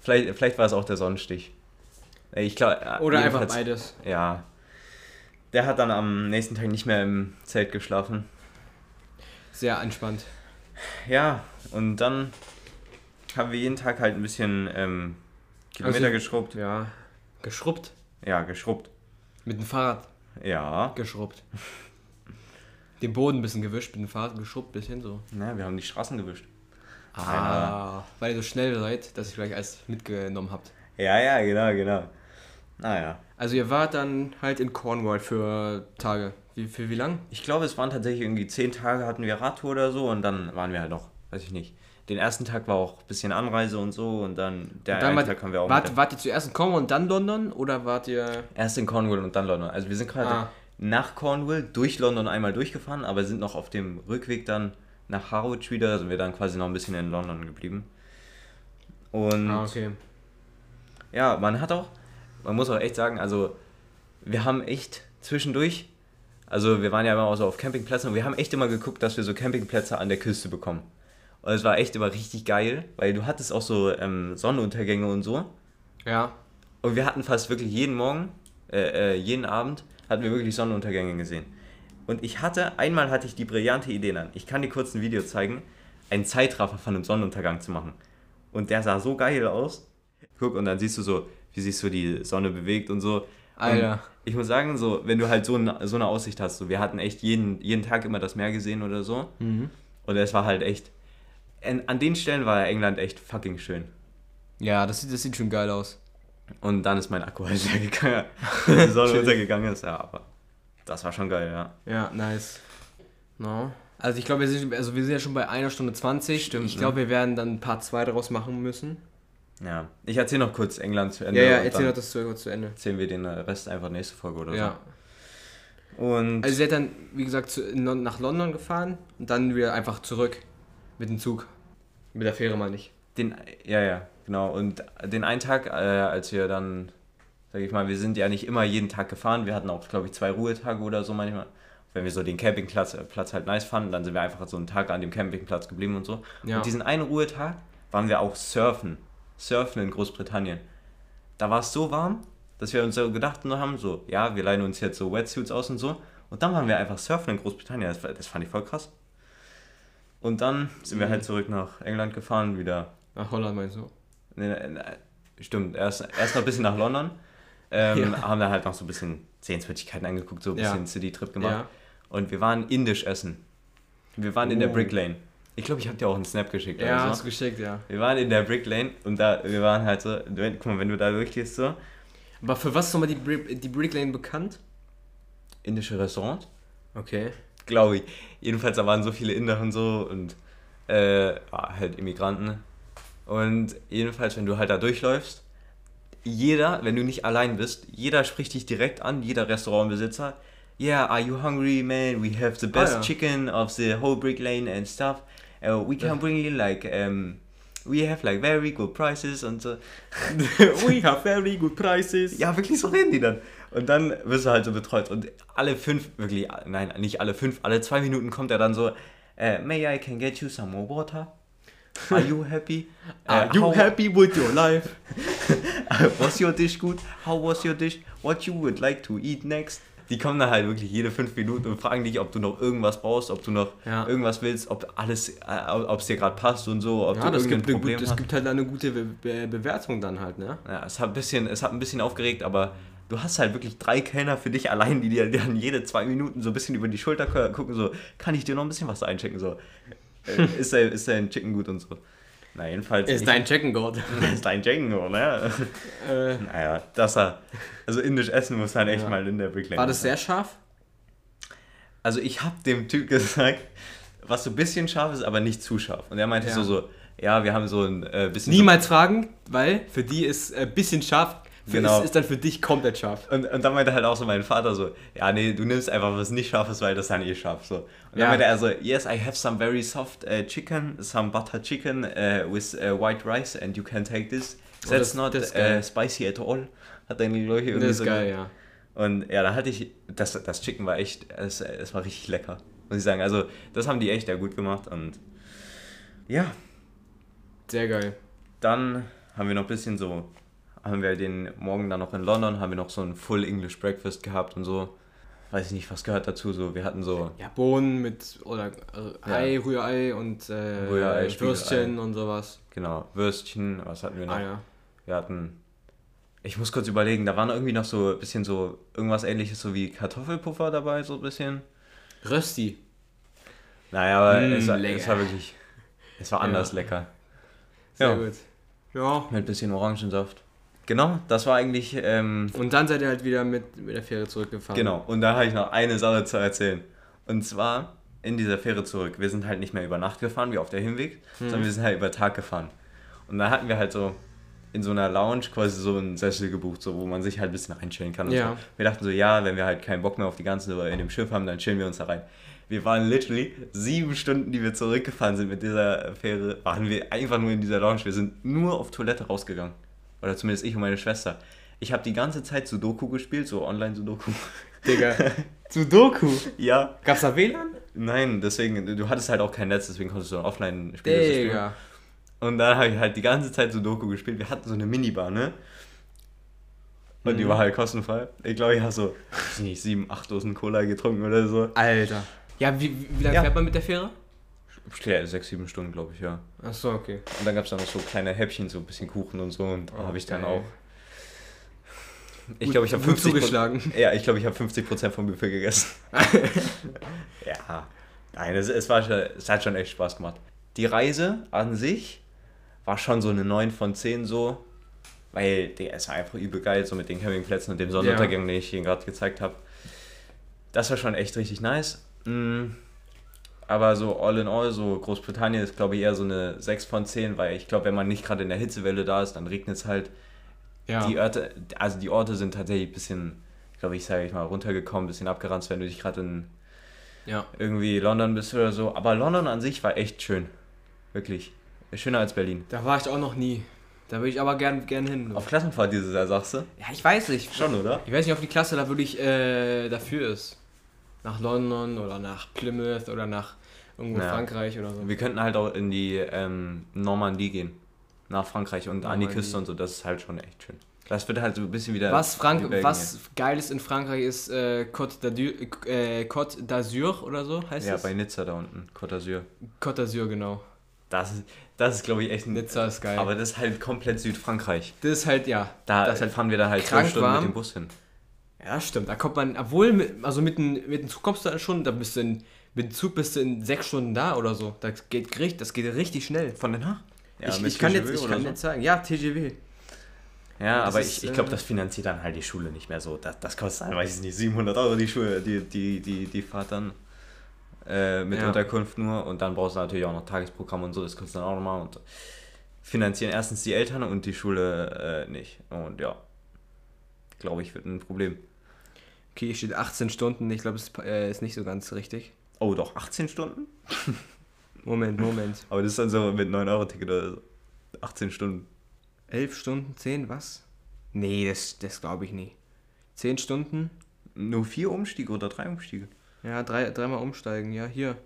Vielleicht, vielleicht war es auch der Sonnenstich. Ich glaube. Oder einfach beides. Ja. Der hat dann am nächsten Tag nicht mehr im Zelt geschlafen. Sehr entspannt. Ja, und dann haben wir jeden Tag halt ein bisschen ähm, Kilometer Also- geschrubbt. Ja. Geschrubbt. Ja, geschrubbt. Mit dem Fahrrad Ja. geschrubbt. Den Boden ein bisschen gewischt, mit dem Fahrrad geschrubbt, bisschen so. Na, wir haben die Straßen gewischt. Ah. Weil ihr so schnell seid, dass ihr gleich alles mitgenommen habt. Ja, ja, genau, genau. Naja. Also ihr wart dann halt in Cornwall für Tage. Wie, für wie lang? Ich glaube, es waren tatsächlich irgendwie zehn Tage hatten wir Radtour oder so und dann waren wir halt noch, weiß ich nicht. Den ersten Tag war auch ein bisschen Anreise und so und dann der Und dann einen wart, Tag haben wir auch wart, wart ihr zuerst in Cornwall und dann London? Oder wart ihr... erst in Cornwall und dann London. Also wir sind gerade Ah. nach Cornwall durch London einmal durchgefahren, aber sind noch auf dem Rückweg dann nach Harwich wieder, sind wir dann quasi noch ein bisschen in London geblieben. Und Ah, okay. ja, man hat auch, man muss auch echt sagen, also wir haben echt zwischendurch, also wir waren ja immer auch so auf Campingplätzen und wir haben echt immer geguckt, dass wir so Campingplätze an der Küste bekommen. Und es war echt immer richtig geil, weil du hattest auch so ähm, Sonnenuntergänge und so. Ja. Und wir hatten fast wirklich jeden Morgen, äh, äh, jeden Abend, hatten wir wirklich Sonnenuntergänge gesehen. Und ich hatte, einmal hatte ich die brillante Idee dann, ich kann dir kurz ein Video zeigen, einen Zeitraffer von einem Sonnenuntergang zu machen. Und der sah so geil aus. Guck, und dann siehst du so, wie sich so die Sonne bewegt und so. Alter. Und ich muss sagen, so, wenn du halt so, ein, so eine Aussicht hast, so, wir hatten echt jeden, jeden Tag immer das Meer gesehen oder so. Mhm. Und es war halt echt, an, an den Stellen war England echt fucking schön. Ja, das sieht, das sieht schon geil aus. Und dann ist mein Akku halt leer gegangen, die Sonne untergegangen ist. Ja, aber das war schon geil, ja. Ja, nice. No. Also ich glaube, wir sind, also wir sind ja schon bei einer Stunde 20. Stimmt, Ich ne? glaube, wir werden dann Part 2 daraus machen müssen. Ja, ich erzähle noch kurz England zu Ende. Ja, ja, erzähl dann doch das zu, zu Ende. erzählen wir den Rest einfach nächste Folge oder Ja. so. Und Also ihr seid dann, wie gesagt, zu, nach London gefahren und dann wieder einfach zurück mit dem Zug. Mit der Fähre meine ich. den, ja, ja, genau. Und den einen Tag, äh, als wir dann, sag ich mal, wir sind ja nicht immer jeden Tag gefahren. Wir hatten auch, glaube ich, zwei Ruhetage oder so manchmal. Wenn wir so den Campingplatz äh, Platz halt nice fanden, dann sind wir einfach so einen Tag an dem Campingplatz geblieben und so. Ja. Und diesen einen Ruhetag waren wir auch surfen. Surfen in Großbritannien. Da war es so warm, dass wir uns so gedacht haben, so, ja, wir leihen uns jetzt so Wetsuits aus und so. Und dann waren wir einfach surfen in Großbritannien. Das, das fand ich voll krass. Und dann sind wir Mhm. halt zurück nach England gefahren, wieder Nach Holland meinst du? Nee, nee, Stimmt, erst, erst noch ein bisschen nach London. Ähm, Ja. Haben dann halt noch so ein bisschen Sehenswürdigkeiten angeguckt, so ein Ja. bisschen City-Trip gemacht. Ja. Und wir waren indisch essen. Wir waren in der Oh. Brick Lane. Ich glaube, ich habe dir auch einen Snap geschickt. Ja, oder hast so. du geschickt, ja. Wir waren in der Brick Lane und da, wir waren halt so, guck mal, wenn du da durchgehst, so, Aber für was ist nochmal die, Brick- die Brick Lane bekannt? indische Restaurant, Okay. glaube ich. Jedenfalls, da waren so viele Inder und so und äh, halt Immigranten. Und jedenfalls, wenn du halt da durchläufst, jeder, wenn du nicht allein bist, jeder spricht dich direkt an, jeder Restaurantbesitzer. Yeah, are you hungry, man? We have the best Ah, ja. chicken of the whole brick lane and stuff. Uh, we can bring you like, um, we have like very good prices und so. We have very good prices. Ja, wirklich so reden die dann. Und dann wirst du halt so betreut. Und alle fünf, wirklich, nein, nicht alle fünf, alle zwei Minuten kommt er dann so, äh, may I can get you some more water? Are you happy? Are Äh, you happy with your life? Was your dish good? How was your dish? What you would like to eat next? Die kommen dann halt wirklich jede fünf Minuten und fragen dich, ob du noch irgendwas brauchst, ob du noch Ja. irgendwas willst, ob alles, äh, ob es dir gerade passt und so, ob Ja, du das gibt, eine Problem gut, hast. gibt halt eine gute Be Be Bewertung dann halt, ne? Ja, es hat ein bisschen, es hat ein bisschen aufgeregt, aber du hast halt wirklich drei Kellner für dich allein, die dir dann jede zwei Minuten so ein bisschen über die Schulter gu- gucken, so, kann ich dir noch ein bisschen was einchecken, so, äh, ist, dein, ist dein Chicken gut und so. Na, jedenfalls. Ist dein Chicken ist dein Chicken, ne? äh, Naja, das er, also indisch essen muss dann echt Ja. mal in der Lane war das sehr scharf? Also ich hab dem Typ gesagt, was so ein bisschen scharf ist, aber nicht zu scharf. Und er meinte Ja. so, so, ja, wir haben so ein äh, bisschen... Niemals fragen, weil für die ist ein bisschen scharf Genau. ist, ist dann für dich komplett scharf. Und, und dann meinte halt auch so mein Vater so, ja nee, du nimmst einfach was nicht scharf ist, weil das dann eh scharf so. Und Ja. dann meinte er so, yes, I have some very soft uh, chicken, some butter chicken uh, with uh, white rice and you can take this. Oh, That's das- not das uh, spicy at all. Hat dann glaube ich irgendwie Das ist so geil, ja. Und ja, da hatte ich, das, das Chicken war echt, es, es war richtig lecker, muss ich sagen. Also das haben die echt ja gut gemacht und ja, Sehr geil. dann haben wir noch ein bisschen so, haben wir den Morgen dann noch in London, haben wir noch so ein Full English Breakfast gehabt und so. Weiß ich nicht, was gehört dazu, so, wir hatten so, Ja, Bohnen mit oder äh, Ei, Rührei und äh, Rührei. Würstchen und sowas. genau, Würstchen, was hatten wir noch? Ah ja. Wir hatten, ich muss kurz überlegen, da waren irgendwie noch so ein bisschen so, irgendwas ähnliches so wie Kartoffelpuffer dabei, so ein bisschen. Rösti. Naja, aber Mm, es, war, es war wirklich, es war anders Ja. lecker. Sehr Ja. gut. Ja. Mit bisschen Orangensaft. Genau, das war eigentlich, ähm, Und dann seid ihr halt wieder mit, mit der Fähre zurückgefahren. genau. Und da habe ich noch eine Sache zu erzählen. Und zwar in dieser Fähre zurück. Wir sind halt nicht mehr über Nacht gefahren, wie auf der Hinweg, sondern wir sind halt über Tag gefahren. Und da hatten wir halt so in so einer Lounge quasi so einen Sessel gebucht, so, wo man sich halt ein bisschen reinchillen kann. Und Ja. so. Wir dachten so, ja, wenn wir halt keinen Bock mehr auf die ganze in dem Schiff haben, dann chillen wir uns da rein. Wir waren literally sieben Stunden, die wir zurückgefahren sind mit dieser Fähre, waren wir einfach nur in dieser Lounge. Wir sind nur auf Toilette rausgegangen. Oder zumindest ich und meine Schwester. Ich habe die ganze Zeit Sudoku gespielt, so Online-Sudoku. Digga. Sudoku. ja, Gab's da WLAN? nein, deswegen, du hattest halt auch kein Netz, deswegen konntest du offline spielen. Digga. Und dann habe ich halt die ganze Zeit Sudoku gespielt. Wir hatten so eine Minibar, ne? Und die Mhm. war halt kostenfrei. Ich glaube, ich habe so, weiß nicht, sieben, acht Dosen Cola getrunken oder so. Alter. Ja, wie, wie, wie lange Ja. fährt man mit der Fähre? Ja, sechs, sieben Stunden, glaube ich, ja. Achso, okay. Und dann gab es dann noch so kleine Häppchen, so ein bisschen Kuchen und so. Und Oh, habe ich dann geil. auch. Ich glaube, ich habe Gut 50 zugeschlagen. Ja, ich glaube, ich habe 50% vom Buffet gegessen. ja. Nein, es, es, war schon, es hat schon echt Spaß gemacht. Die Reise an sich war schon so eine 9 von 10 so. Weil der war einfach übel geil, so mit den Campingplätzen und dem Sonnenuntergang, den ich Ihnen gerade gezeigt habe. Das war schon echt richtig nice. Mm, Aber so all in all, so Großbritannien ist glaube ich eher so eine 6 von 10, weil ich glaube, wenn man nicht gerade in der Hitzewelle da ist, dann regnet es halt. Ja. Die Orte, also die Orte sind tatsächlich ein bisschen, glaube ich, sage ich mal, runtergekommen, ein bisschen abgeranzt, wenn du dich gerade in ja. irgendwie London bist oder so. Aber London an sich war echt schön. Wirklich. Schöner als Berlin. Da war ich auch noch nie. Da will ich aber gern, gern hin. Auf Klassenfahrt dieses Jahr, sagst du? ja, ich weiß nicht. Schon, oder? Ich weiß nicht, ob die Klasse da wirklich äh, dafür ist. Nach London oder nach Plymouth oder nach irgendwo Ja. Frankreich oder so. Wir könnten halt auch in die ähm, Normandie gehen. Nach Frankreich und an die Normandie. Küste und so. Das ist halt schon echt schön. Das wird halt so ein bisschen wieder. Was, Frank was Geiles in Frankreich ist äh, Côte d'Azur äh, oder so heißt Ja, es? bei Nizza da unten. Côte d'Azur. Côte d'Azur, genau. Das ist, das ist glaube ich, echt ein. Nizza ist geil. Aber das ist halt komplett Südfrankreich. das ist halt, ja. Da das halt, fahren wir da halt zwölf Stunden warm. mit dem Bus hin. ja, stimmt. Da kommt man, obwohl, mit, also mit dem, mit dem Zug kommst du dann schon, da bist du in, mit dem Zug bist du in sechs Stunden da oder so. Das geht, richtig- das geht richtig schnell. Von Den Haag? ich, mit ich kann jetzt, ich kann so. jetzt sagen, ja, TGW. Ja, aber ist, ich, ich glaube, äh, das finanziert dann halt die Schule nicht mehr so. Das, das kostet dann, weiß ich nicht, 700 Euro die Schule, die, die, die, die Fahrt dann äh, mit Ja. Unterkunft nur. Und dann brauchst du natürlich auch noch Tagesprogramm und so, das kostet dann auch nochmal. Und finanzieren erstens die Eltern und die Schule äh, nicht. Und ja, glaube ich, wird ein Problem. Okay, hier steht 18 Stunden. Ich glaube, das äh, ist nicht so ganz richtig. Oh, doch, 18 Stunden? Moment, Moment. Aber das ist dann so mit 9-Euro-Ticket oder so. 18 Stunden. 11 Stunden, 10, was? Nee, das, das glaube ich nie. 10 Stunden? Nur vier Umstiege oder drei Umstiege? Ja, drei, dreimal umsteigen, ja, hier.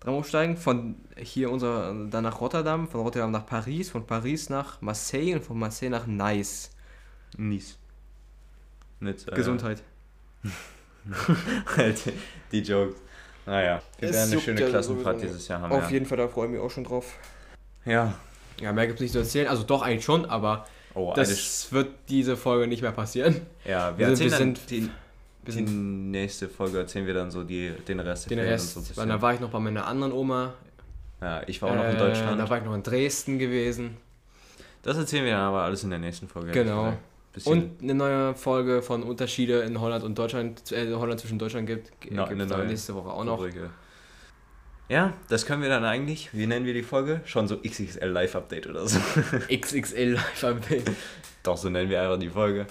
Dreimal umsteigen, von hier unser, dann nach Rotterdam, von Rotterdam nach Paris, von Paris nach Marseille und von Marseille nach Nice. Nice. Nicht, äh, Gesundheit. Halt, die Jokes. Naja, wir werden eine schöne ja Klassenfahrt sowieso dieses Jahr haben. Auf ja. jeden Fall, da freue ich mich auch schon drauf. Ja. Ja, mehr gibt es nicht zu erzählen. Also doch eigentlich schon, aber Oh, das wird diese Folge nicht mehr passieren. ja, wir wir sind- erzählen wir dann die, die sind nächste Folge erzählen wir dann so die, den Rest den Rest, und so. weil da war ich noch bei meiner anderen Oma. Ja, ich war auch noch in Äh, Deutschland. Da war ich noch in Dresden gewesen. das erzählen wir dann aber alles in der nächsten Folge. Genau. Und eine neue Folge von Unterschiede in Holland und Deutschland, äh, Holland zwischen Deutschland gibt. Ja, gibt es nächste Woche auch noch. Rubrike. Ja, das können wir dann eigentlich, wie nennen wir die Folge? Schon so XXL Live Update oder so. XXL Live Update. Doch, so nennen wir einfach die Folge.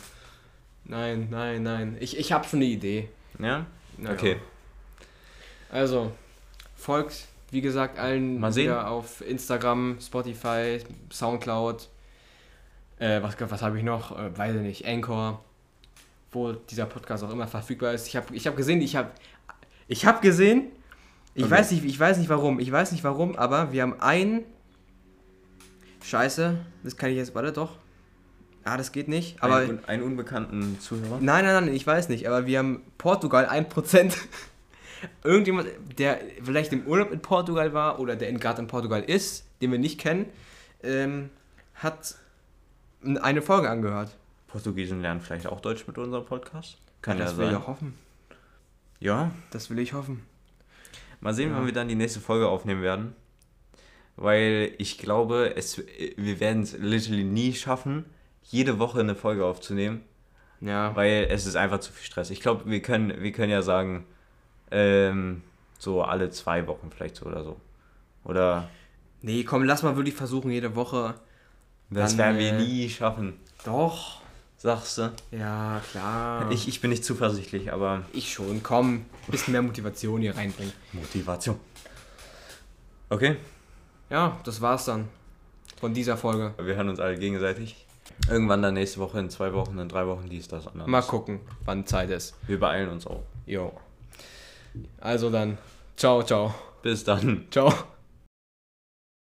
Nein, nein, nein. Ich, ich habe schon eine Idee. Ja? Naja. Okay. Also, folgt, wie gesagt, allen Mal sehen. auf Instagram, Spotify, Soundcloud. Äh, was was habe ich noch? Äh, weiß ich nicht. Anchor. Wo dieser Podcast auch immer verfügbar ist. Ich habe ich hab gesehen, ich habe ich hab gesehen, ich, Okay. weiß nicht, ich weiß nicht warum, ich weiß nicht warum, aber wir haben ein. Scheiße, das kann ich jetzt, warte doch. Ah, das geht nicht. Aber einen, un- einen unbekannten Zuhörer. Nein, nein, nein, ich weiß nicht, aber wir haben Portugal 1%. Irgendjemand, der vielleicht im Urlaub in Portugal war oder der in- gerade in Portugal ist, den wir nicht kennen, ähm, hat eine Folge angehört. Portugiesen lernen vielleicht auch Deutsch mit unserem Podcast. Kann ja, das will ich sein. auch hoffen. Ja, Das will ich hoffen. mal sehen, Ja. wann wir dann die nächste Folge aufnehmen werden. Weil ich glaube, es, wir werden es literally nie schaffen, jede Woche eine Folge aufzunehmen. Ja, Weil es ist einfach zu viel Stress. Ich glaube, wir können, wir können ja sagen, ähm, so alle zwei Wochen vielleicht so oder so. Oder nee, komm, lass mal wirklich versuchen, jede Woche. Das werden wir äh, nie schaffen, Doch. sagst du? Ja, klar. Ich, ich bin nicht zuversichtlich, aber ich schon, komm. Bisschen mehr Motivation hier reinbringen. Motivation. Okay, Ja, das war's dann. Von dieser Folge. wir hören uns alle gegenseitig. Irgendwann dann nächste Woche, in zwei Wochen, in drei Wochen, dies, das, anderes. Mal gucken, wann Zeit ist. Wir beeilen uns auch. Jo. Also dann, ciao, ciao. Bis dann. Ciao.